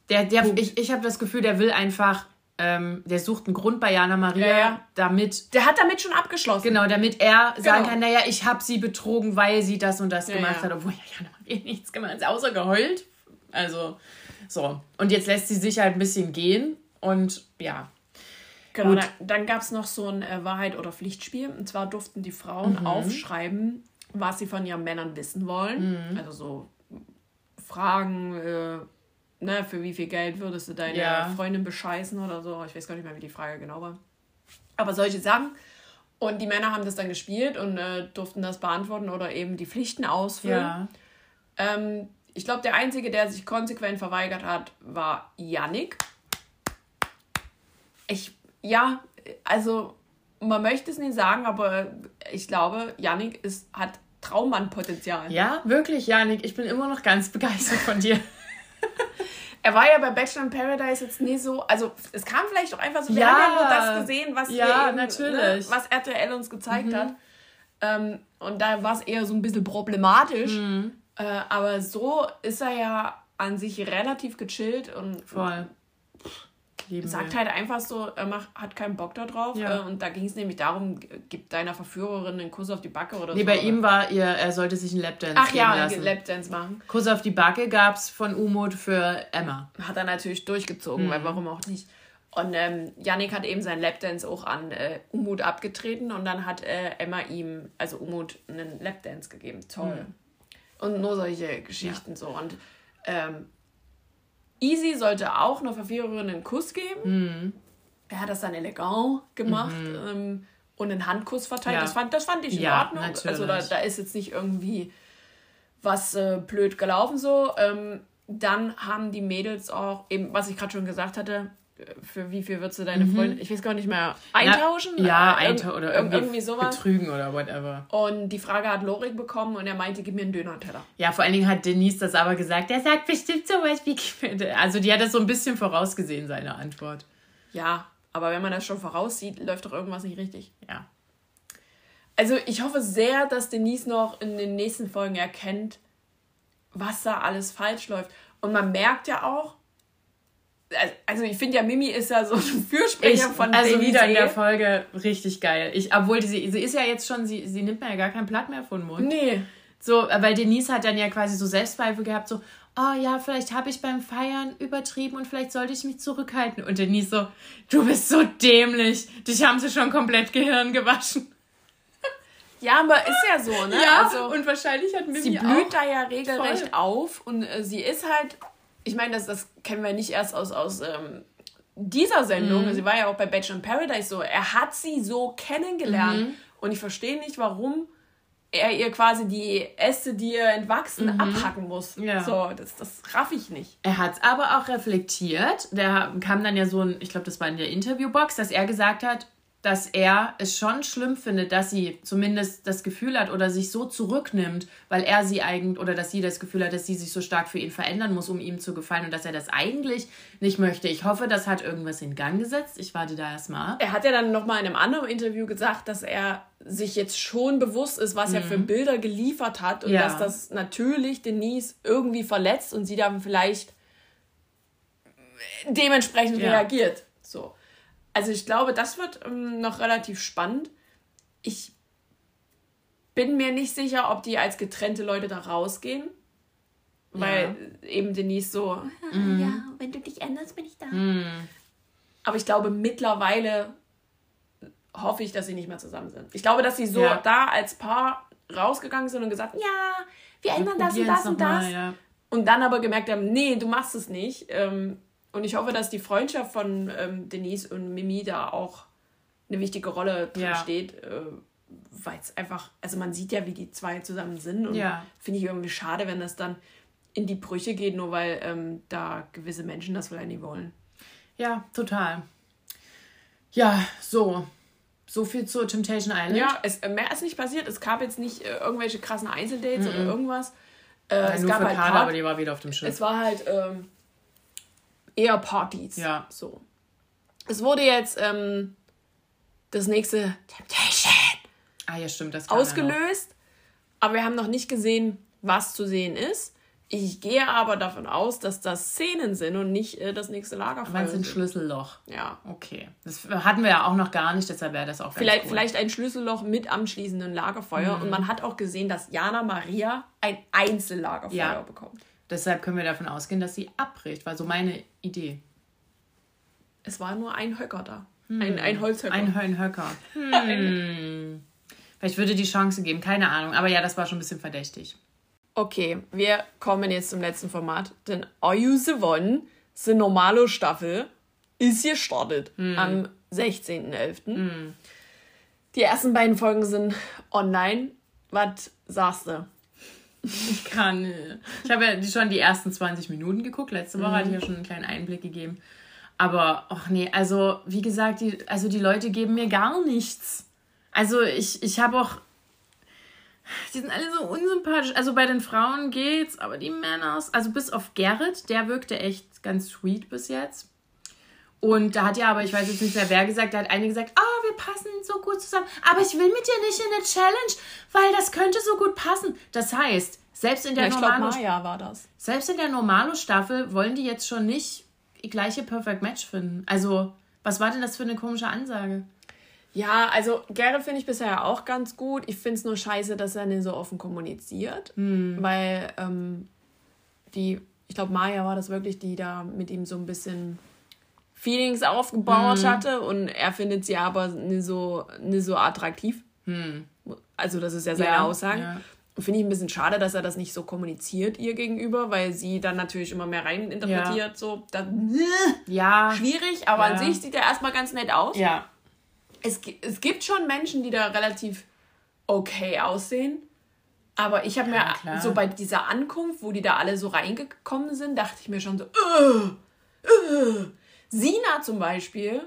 Der, der, ich ich habe das Gefühl, der will einfach, ähm, der sucht einen Grund bei Jana Maria, ja, damit. Der hat damit schon abgeschlossen. Genau, damit er genau. sagen kann, naja, ich habe sie betrogen, weil sie das und das gemacht hat, obwohl ja Jana Maria nichts gemacht hat, außer geheult. Also, so. Und jetzt lässt sie sich halt ein bisschen gehen und ja, Genau, Gut. dann, dann gab es noch so ein äh, Wahrheit- oder Pflichtspiel. Und zwar durften die Frauen mhm. aufschreiben, was sie von ihren Männern wissen wollen. Mhm. Also so Fragen, äh, ne, für wie viel Geld würdest du deine ja. Freundin bescheißen oder so. Ich weiß gar nicht mehr, wie die Frage genau war. Aber solche Sachen. Und die Männer haben das dann gespielt und äh, durften das beantworten oder eben die Pflichten ausfüllen. Ja. Ähm, ich glaube, der Einzige, der sich konsequent verweigert hat, war Yannick. Ich ja, also man möchte es nicht sagen, aber ich glaube, Yannick ist, hat Traummannpotenzial. Ja, wirklich, Yannick. Ich bin immer noch ganz begeistert von dir. er war ja bei Bachelor in Paradise jetzt nie so, also es kam vielleicht auch einfach so, wir ja, haben ja nur das gesehen, was, ja, eben, ne, was RTL uns gezeigt mhm. hat. Ähm, und da war es eher so ein bisschen problematisch. Mhm. Äh, aber so ist er ja an sich relativ gechillt und Voll leben sagt will. halt einfach so, er macht, hat keinen Bock darauf. Ja. Äh, und da ging es nämlich darum, gib deiner Verführerin einen Kuss auf die Backe oder nee, so. Nee, bei ihm war ihr, er sollte sich einen Lapdance Ach ja, lassen. Lapdance machen. Kuss auf die Backe gab es von Umut für Emma. Hat er natürlich durchgezogen, mhm. weil warum auch nicht. Und ähm, Yannick hat eben seinen Lapdance auch an äh, Umut abgetreten und dann hat äh, Emma ihm, also Umut, einen Lapdance gegeben. Toll. Mhm. Und nur solche Geschichten ja. so. Und ähm, Easy sollte auch einer Verführerin einen Kuss geben. Mhm. Er hat das dann elegant gemacht mhm. ähm, und einen Handkuss verteilt. Ja. Das, fand, das fand ich in ja, Ordnung. Natürlich. Also da, da ist jetzt nicht irgendwie was äh, blöd gelaufen so. Ähm, dann haben die Mädels auch, eben, was ich gerade schon gesagt hatte, für wie viel würdest du deine mhm. Freundin, ich weiß gar nicht mehr, eintauschen? Na, ja, eintauschen oder irgendwie, irgendwie sowas. betrügen oder whatever. Und die Frage hat Lorik bekommen und er meinte, gib mir einen Döner-Teller. Ja, vor allen Dingen hat Denise das aber gesagt, er sagt bestimmt sowas wie, also die hat das so ein bisschen vorausgesehen, seine Antwort. Ja, aber wenn man das schon voraussieht, läuft doch irgendwas nicht richtig. Ja. Also ich hoffe sehr, dass Denise noch in den nächsten Folgen erkennt, was da alles falsch läuft. Und man merkt ja auch, also ich finde ja, Mimi ist ja so ein Fürsprecher ich, von Also wieder in der Folge richtig geil. Ich, obwohl sie, sie ist ja jetzt schon, sie, sie nimmt mir ja gar kein Blatt mehr von den Mund. Nee. So, weil Denise hat dann ja quasi so Selbstzweifel gehabt, so, oh ja, vielleicht habe ich beim Feiern übertrieben und vielleicht sollte ich mich zurückhalten. Und Denise so, du bist so dämlich. Dich haben sie schon komplett Gehirn gewaschen. Ja, aber ist ja so, ne? Ja, also, und wahrscheinlich hat Mimi sie blüht auch da ja regelrecht voll. auf und äh, sie ist halt, ich meine, das, das kennen wir nicht erst aus, aus ähm, dieser Sendung, Mhm. sie war ja auch bei Bachelor in Paradise so, er hat sie so kennengelernt Mhm. und ich verstehe nicht, warum er ihr quasi die Äste, die ihr entwachsen, abhacken muss. Mhm. Ja. So, das, das raff ich nicht. Er hat es aber auch reflektiert. Der kam dann ja so ein, ich glaube, das war in der Interviewbox, dass er gesagt hat, dass er es schon schlimm findet, dass sie zumindest das Gefühl hat oder sich so zurücknimmt, weil er sie eigentlich oder dass sie das Gefühl hat, dass sie sich so stark für ihn verändern muss, um ihm zu gefallen und dass er das eigentlich nicht möchte. Ich hoffe, das hat irgendwas in Gang gesetzt. Ich warte da erstmal ab. Er hat ja dann nochmal in einem anderen Interview gesagt, dass er sich jetzt schon bewusst ist, was er für Bilder geliefert hat und Mhm. Ja. dass das natürlich Denise irgendwie verletzt und sie dann vielleicht dementsprechend Ja. reagiert. So. Also ich glaube, das wird ähm, noch relativ spannend. Ich bin mir nicht sicher, ob die als getrennte Leute da rausgehen. Weil eben Denise so, Mhm. ja, wenn du dich änderst, bin ich da. Aber ich glaube, mittlerweile hoffe ich, dass sie nicht mehr zusammen sind. Ich glaube, dass sie so Ja. da als Paar rausgegangen sind und gesagt, ja, wir ändern das und das und noch mal, das. ja. Und dann aber gemerkt haben, nee, du machst es nicht. Ähm, Und ich hoffe, dass die Freundschaft von ähm, Denise und Mimi da auch eine wichtige Rolle drin Ja. steht. Äh, Weil es einfach, also man sieht ja, wie die zwei zusammen sind. Und Ja. finde ich irgendwie schade, wenn das dann in die Brüche geht, nur weil ähm, da gewisse Menschen das vielleicht nicht wollen. Ja, total. Ja, so. So viel zu Temptation Island. Ja, es, äh, mehr ist nicht passiert. Es gab jetzt nicht äh, irgendwelche krassen Einzeldates oder irgendwas. Äh, es nur gab für halt Kader, Part- aber die war wieder auf dem Schiff. es war halt ähm, eher Partys. Ja. So. Es wurde jetzt ähm, das nächste Temptation ah, ja, stimmt, das ausgelöst, aber wir haben noch nicht gesehen, was zu sehen ist. Ich gehe aber davon aus, dass das Szenen sind und nicht äh, das nächste Lagerfeuer. Meinst du ein. Schlüsselloch? Ja. Okay. Das hatten wir ja auch noch gar nicht, deshalb wäre das auch Vielleicht, cool. vielleicht ein Schlüsselloch mit am schließenden Lagerfeuer. Mhm. Und man hat auch gesehen, dass Jana Maria ein Einzellagerfeuer Ja. bekommt. Deshalb können wir davon ausgehen, dass sie abbricht. War so meine Idee. Es war nur ein Höcker da. Ein, ein Holzhöcker. Ein Höllenhöcker. Hm. Vielleicht würde die Chance geben, keine Ahnung. Aber ja, das war schon ein bisschen verdächtig. Okay, wir kommen jetzt zum letzten Format. Denn Are You the One, die normale Staffel, ist gestartet am 16.11. Die ersten beiden Folgen sind online. Was sagst du? Ich kann. Ich habe ja schon die ersten 20 Minuten geguckt. Letzte Woche hatte ich ja schon einen kleinen Einblick gegeben. Aber, ach nee, also, wie gesagt, die, also die Leute geben mir gar nichts. Also, ich, ich habe auch. Die sind alle so unsympathisch. Also bei den Frauen geht's, aber die Männer, also bis auf Gerrit, der wirkte echt ganz sweet bis jetzt. Und da hat ja aber, ich weiß jetzt nicht mehr wer gesagt, da hat eine gesagt, ah, wir passen so gut zusammen, aber ich will mit dir nicht in eine Challenge, weil das könnte so gut passen. Das heißt, selbst in der Ja, das. selbst in der Normalo-Staffel wollen die jetzt schon nicht die gleiche Perfect Match finden. Also, was war denn das für eine komische Ansage? Ja, also Gerrit finde ich bisher auch ganz gut. Ich finde es nur scheiße, dass er nicht so offen kommuniziert. Weil ähm, die, ich glaube, Maya war das wirklich, die da mit ihm so ein bisschen Feelings aufgebaut hatte. Und er findet sie aber nicht so, nicht so attraktiv. Also, das ist ja seine Ja, Aussage. ja. Finde ich ein bisschen schade, dass er das nicht so kommuniziert ihr gegenüber, weil sie dann natürlich immer mehr reininterpretiert. So, dann, Ja. schwierig, aber Ja. an sich sieht er erstmal ganz nett aus Ja. es, es gibt schon Menschen, die da relativ okay aussehen. Aber ich habe mir klar. so bei dieser Ankunft, wo die da alle so reingekommen sind, dachte ich mir schon so, äh, äh. Sina zum Beispiel,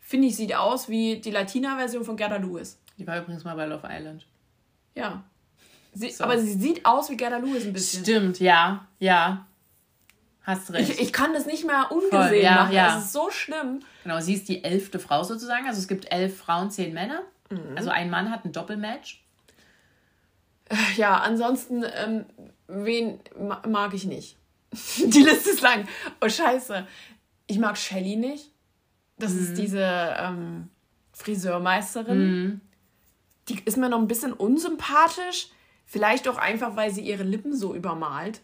finde ich, sieht aus wie die Latina-Version von Gerda Lewis. Die war übrigens mal bei Love Island. Ja. Sie, So. Aber sie sieht aus wie Gerda Lewis ein bisschen. Stimmt, ja, ja. Hast recht. Ich, ich kann das nicht mehr ungesehen Voll, ja, machen. ja. Das ist so schlimm. Genau, sie ist die elfte Frau sozusagen. Also es gibt elf Frauen, zehn Männer. Mhm. Also ein Mann hat ein Doppelmatch. Ja, ansonsten, ähm, wen ma mag ich nicht? Die Liste ist lang. Oh, scheiße. Ich mag Shelly nicht. Das ist diese ähm, Friseurmeisterin. Die ist mir noch ein bisschen unsympathisch. Vielleicht auch einfach, weil sie ihre Lippen so übermalt.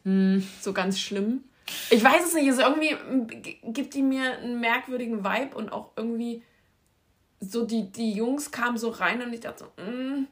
So ganz schlimm. Ich weiß es nicht, ist irgendwie gibt die mir einen merkwürdigen Vibe und auch irgendwie so die, die Jungs kamen so rein und ich dachte so, mm,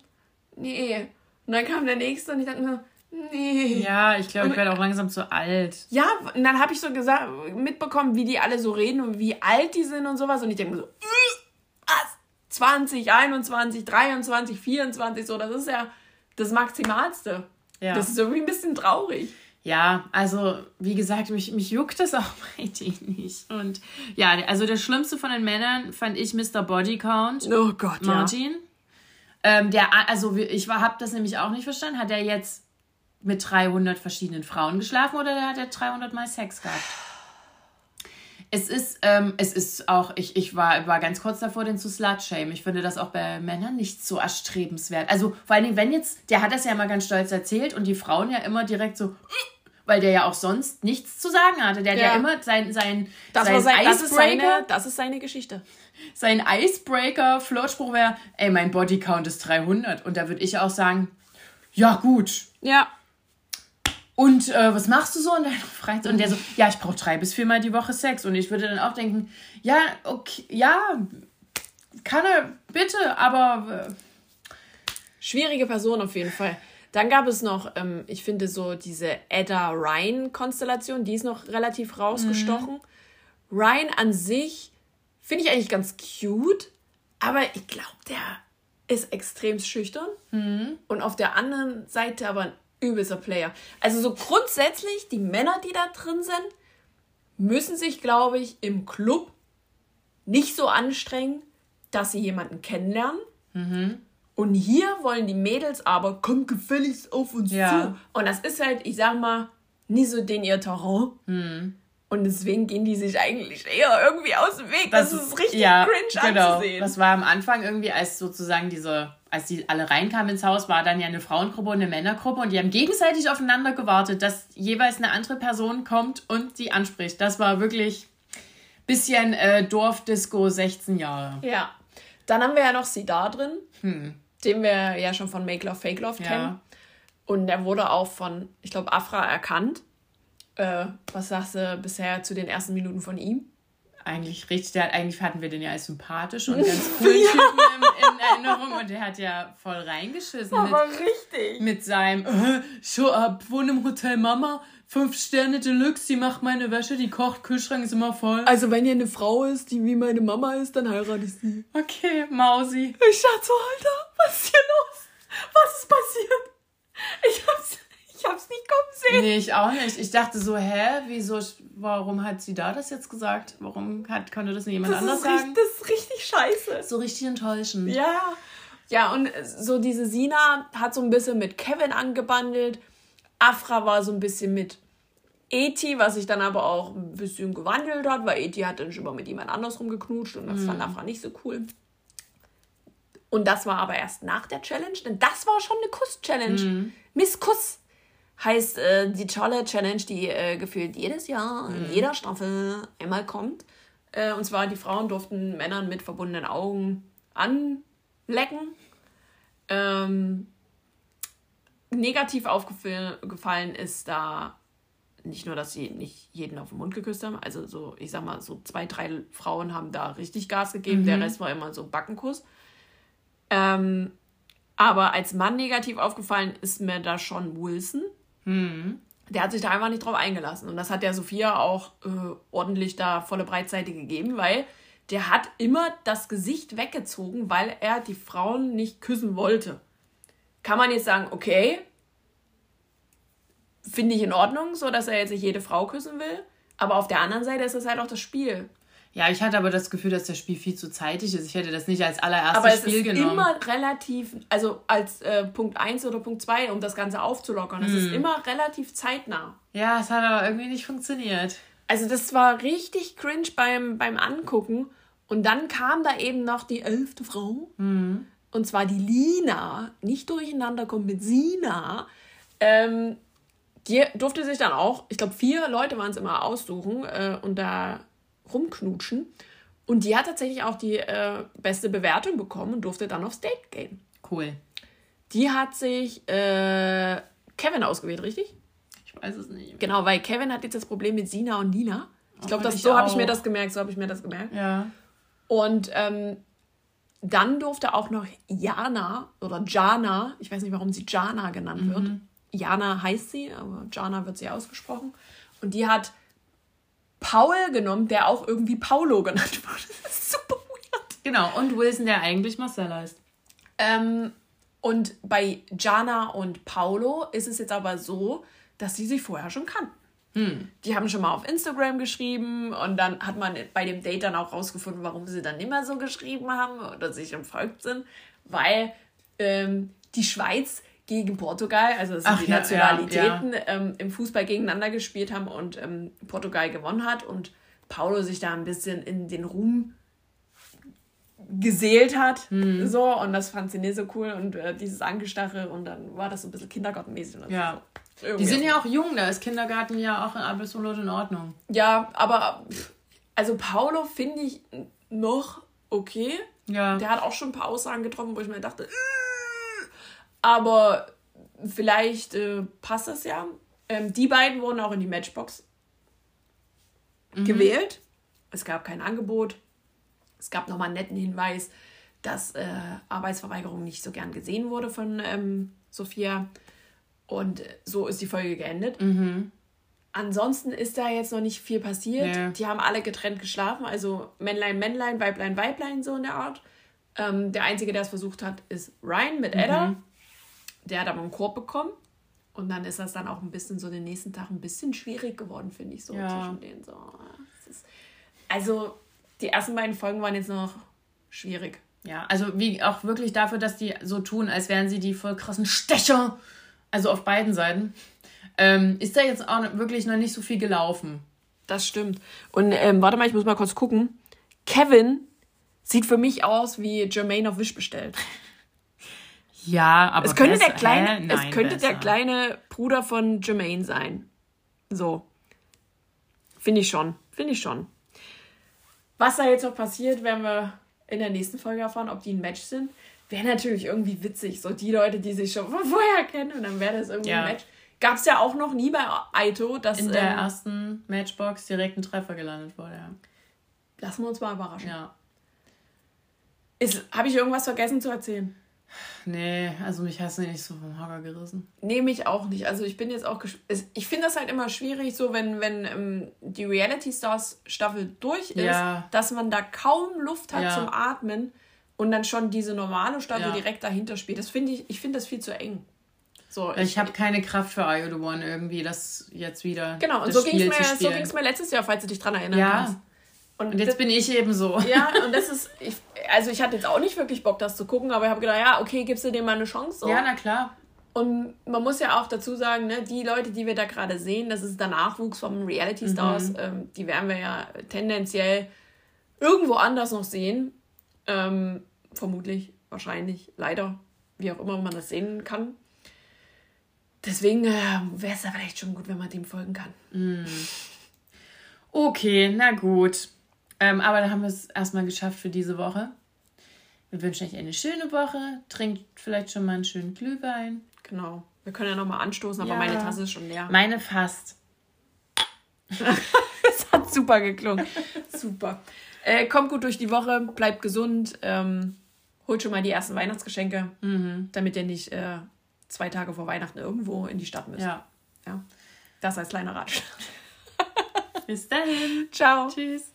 nee. Und dann kam der nächste und ich dachte mir, nee. Ja, ich glaube, ich werde auch langsam zu alt. Ja, und dann habe ich so gesagt, mitbekommen, wie die alle so reden und wie alt die sind und sowas. Und ich denke mir so, "Mm, was? 20, 21, 23, 24, so, das ist ja das Maximalste. Ja. Das ist irgendwie ein bisschen traurig. Ja, also wie gesagt, mich, mich juckt das auch bei denen nicht. Und ja, also der schlimmste von den Männern fand ich Mr. Body Count. Oh Gott, ja. Martin. Ähm, der, also ich habe das nämlich auch nicht verstanden. Hat er jetzt mit 300 verschiedenen Frauen geschlafen oder hat er 300 Mal Sex gehabt? Es ist, ähm, es ist auch, ich, ich war, war ganz kurz davor, den zu slut-shame. Ich finde das auch bei Männern nicht so erstrebenswert. Also vor allen Dingen, wenn jetzt, der hat das ja immer ganz stolz erzählt und die Frauen ja immer direkt so, weil der ja auch sonst nichts zu sagen hatte. Der hat ja, Ja. immer sein, sein, Das, sein war sein, das, ist Icebreaker seine, das ist seine Geschichte. sein Icebreaker-Flirtspruch wäre, ey, mein Bodycount ist 300. Und da würde ich auch sagen, ja gut. Ja. Und äh, was machst du so in deiner Freizeit? Und der so, ja, ich brauche drei bis viermal die Woche Sex. Und ich würde dann auch denken, ja, okay, ja, kann er, bitte, aber äh, Schwierige Person auf jeden Fall. Dann gab es noch, ähm, ich finde so diese Edda Ryan-Konstellation, die ist noch relativ rausgestochen. Ryan an sich finde ich eigentlich ganz cute, aber ich glaube, der ist extrem schüchtern. Und auf der anderen Seite aber ein übelster Player. Also so grundsätzlich, die Männer, die da drin sind, müssen sich, glaube ich, im Club nicht so anstrengen, dass sie jemanden kennenlernen. Und hier wollen die Mädels aber, komm gefälligst auf uns Ja. zu. Und das ist halt, ich sag mal, nie so den ihr Terrain. Hm. Und deswegen gehen die sich eigentlich eher irgendwie aus dem Weg. Das, ist richtig ja, cringe genau. anzusehen. Das war am Anfang irgendwie, als sozusagen diese, als die alle reinkamen ins Haus, war dann ja eine Frauengruppe und eine Männergruppe und die haben gegenseitig aufeinander gewartet, dass jeweils eine andere Person kommt und sie anspricht. Das war wirklich bisschen äh, Dorfdisco 16 Jahre. Ja. Dann haben wir ja noch Sidar drin, den wir ja schon von Make Love Fake Love Ja. kennen. Und der wurde auch von, ich glaube, Afra erkannt. Äh, was sagst du bisher zu den ersten Minuten von ihm? Eigentlich richtig, der hat, eigentlich hatten wir den ja als sympathisch und ganz cool Typen in, in Erinnerung und der hat ja voll reingeschissen mit, richtig. mit seinem äh, Show up, wohne im Hotel Mama, fünf Sterne Deluxe, die macht meine Wäsche, die kocht, Kühlschrank ist immer voll. Also wenn ihr eine Frau ist, die wie meine Mama ist, dann heirate ich sie. Okay, Mausi. Ich so, Alter, was ist hier los? Was ist passiert? Ich hab's, ich hab's nicht kommen sehen. Nee, ich auch nicht. Ich dachte so, hä, wieso, warum hat sie da das jetzt gesagt? Warum hat, konnte das nicht jemand Das anders ist, richtig, sagen? das ist richtig scheiße. So richtig enttäuschend. Ja. Ja, und so diese Sina hat so ein bisschen mit Kevin angebandelt. Afra war so ein bisschen mit Eti, was sich dann aber auch ein bisschen gewandelt hat, weil Eti hat dann schon mal mit jemand anders rumgeknutscht und das fand Afra nicht so cool. Und das war aber erst nach der Challenge, denn das war schon eine Kuss-Challenge. Miss Kuss heißt äh, die tolle Challenge, die äh, gefühlt jedes Jahr in jeder Staffel einmal kommt. Äh, und zwar die Frauen durften Männern mit verbundenen Augen anlecken. Ähm, negativ aufgefallen ist da nicht nur, dass sie nicht jeden auf den Mund geküsst haben, also so, ich sag mal, so zwei, drei Frauen haben da richtig Gas gegeben, der Rest war immer so Backenkuss. Ähm, aber als Mann negativ aufgefallen ist mir da schon Wilson. Der hat sich da einfach nicht drauf eingelassen. Und das hat der Sophia auch äh, ordentlich da volle Breitseite gegeben, weil der hat immer das Gesicht weggezogen, weil er die Frauen nicht küssen wollte. Kann man jetzt sagen, okay, finde ich in Ordnung, so dass er jetzt nicht jede Frau küssen will. Aber auf der anderen Seite ist das halt auch das Spiel. Ja, ich hatte aber das Gefühl, dass das Spiel viel zu zeitig ist. Ich hätte das nicht als allererstes Aber es Spiel ist genommen. immer relativ, also als äh, Punkt 1 oder Punkt 2, um das Ganze aufzulockern, es ist Hm. immer relativ zeitnah. ja, es hat aber irgendwie nicht funktioniert. Also das war richtig cringe beim, beim Angucken. Und dann kam da eben noch die elfte Frau. Hm. Und zwar die Lina. Nicht durcheinander kommt mit Sina. Ähm, die durfte sich dann auch, ich glaube, vier Leute waren es immer aussuchen äh, und da rumknutschen. Und die hat tatsächlich auch die äh, beste Bewertung bekommen und durfte dann aufs Date gehen. Cool. Die hat sich äh, Kevin ausgewählt, richtig? Ich weiß es nicht. Genau, weil Kevin hat jetzt das Problem mit Sina und Nina. Ich glaube, so habe ich mir das gemerkt, so habe ich mir das gemerkt. Ja. Und ähm, dann durfte auch noch Jana oder Jana, ich weiß nicht, warum sie Jana genannt wird. Jana heißt sie, aber Jana wird sie ausgesprochen. Und die hat Paul genommen, der auch irgendwie Paulo genannt wurde. Das ist super weird. Genau, und Wilson, der eigentlich Marcel heißt. Ähm, und bei Jana und Paulo ist es jetzt aber so, dass sie sich vorher schon kannten. Die haben schon mal auf Instagram geschrieben und dann hat man bei dem Date dann auch rausgefunden, warum sie dann immer so geschrieben haben oder sich entfolgt sind, weil ähm, die Schweiz gegen Portugal, also das sind Ach die ja, Nationalitäten, Ähm, im Fußball gegeneinander gespielt haben und ähm, Portugal gewonnen hat und Paulo sich da ein bisschen in den Ruhm geseelt hat. Hm. So, und das fand sie nicht so cool und äh, dieses Angestache und dann war das so ein bisschen kindergartenmäßig. Und Ja. so Die sind ja auch jung, da ist Kindergarten ja auch absolut in Ordnung. Ja, aber also Paulo finde ich noch okay. Ja. Der hat auch schon ein paar Aussagen getroffen, wo ich mir dachte, "Äh", aber vielleicht äh, passt das ja. Ähm, die beiden wurden auch in die Matchbox gewählt. Es gab kein Angebot. Es gab nochmal einen netten Hinweis, dass äh, Arbeitsverweigerung nicht so gern gesehen wurde von ähm, Sophia. Und äh, so ist die Folge geendet. Ansonsten ist da jetzt noch nicht viel passiert. Nee. Die haben alle getrennt geschlafen, also Männlein, Männlein, Weiblein, Weiblein, so in der Art. Ähm, der Einzige, der es versucht hat, ist Ryan mit Edda. Der hat aber einen Korb bekommen. Und dann ist das dann auch ein bisschen so den nächsten Tag ein bisschen schwierig geworden, finde ich, so Ja. zwischen denen. So. Ist, also, die ersten beiden Folgen waren jetzt noch schwierig. Ja, also wie auch wirklich dafür, dass die so tun, als wären sie die voll krassen Stecher. Also auf beiden Seiten. Ähm, ist da jetzt auch wirklich noch nicht so viel gelaufen. Das stimmt. Und ähm, warte mal, ich muss mal kurz gucken. Kevin sieht für mich aus wie Jermaine auf Wish bestellt. Ja, aber Es könnte, besser- der kleine, Hä? Nein, es könnte der kleine Bruder von Jermaine sein. So. Finde ich schon. Finde ich schon. Was da jetzt noch passiert, werden wir in der nächsten Folge erfahren, ob die ein Match sind. Wäre natürlich irgendwie witzig. So die Leute, die sich schon von vorher kennen und dann wäre das irgendwie Ja. ein Match. Gab es ja auch noch nie bei Aito, dass. In der ähm, ersten Matchbox direkt ein Treffer gelandet wurde. Ja. lassen wir uns mal überraschen. ja. Habe ich irgendwas vergessen zu erzählen? Nee, also mich hast du nicht so vom Hocker gerissen. Nehme ich auch nicht. Also ich bin jetzt auch Ich finde das halt immer schwierig, so wenn, wenn ähm, die Reality Stars Staffel durch ist, Ja. dass man da kaum Luft hat Ja. zum Atmen und dann schon diese normale Staffel Ja. direkt dahinter spielt. Das finde ich, ich finde das viel zu eng. So, Ich habe keine Kraft für I the One irgendwie, das jetzt wieder. genau, und so ging es mir, so mir letztes Jahr, falls du dich dran erinnern Ja. kannst. Und jetzt bin ich eben so. Ja, und das ist, ich, also ich hatte jetzt auch nicht wirklich Bock, das zu gucken, aber ich habe gedacht, ja, okay, gibst du dem mal eine Chance. So. Ja, na klar. Und man muss ja auch dazu sagen, ne, die Leute, die wir da gerade sehen, das ist der Nachwuchs vom Reality Stars. Ähm, die werden wir ja tendenziell irgendwo anders noch sehen. Ähm, vermutlich, wahrscheinlich, leider, wie auch immer man das sehen kann. Deswegen äh, wäre es ja vielleicht schon gut, wenn man dem folgen kann. Okay, na gut. Ähm, aber dann haben wir es erstmal geschafft für diese Woche. Wir wünschen euch eine schöne Woche. Trinkt vielleicht schon mal einen schönen Glühwein. Genau. Wir können ja nochmal anstoßen, aber Ja. meine Tasse ist schon leer. Meine fast. Das hat super geklungen. super. Äh, kommt gut durch die Woche, bleibt gesund, ähm, holt schon mal die ersten Weihnachtsgeschenke, damit ihr nicht äh, zwei Tage vor Weihnachten irgendwo in die Stadt müsst. Ja. Ja. Das als kleiner Ratschlag. Bis dahin. Ciao. Tschüss.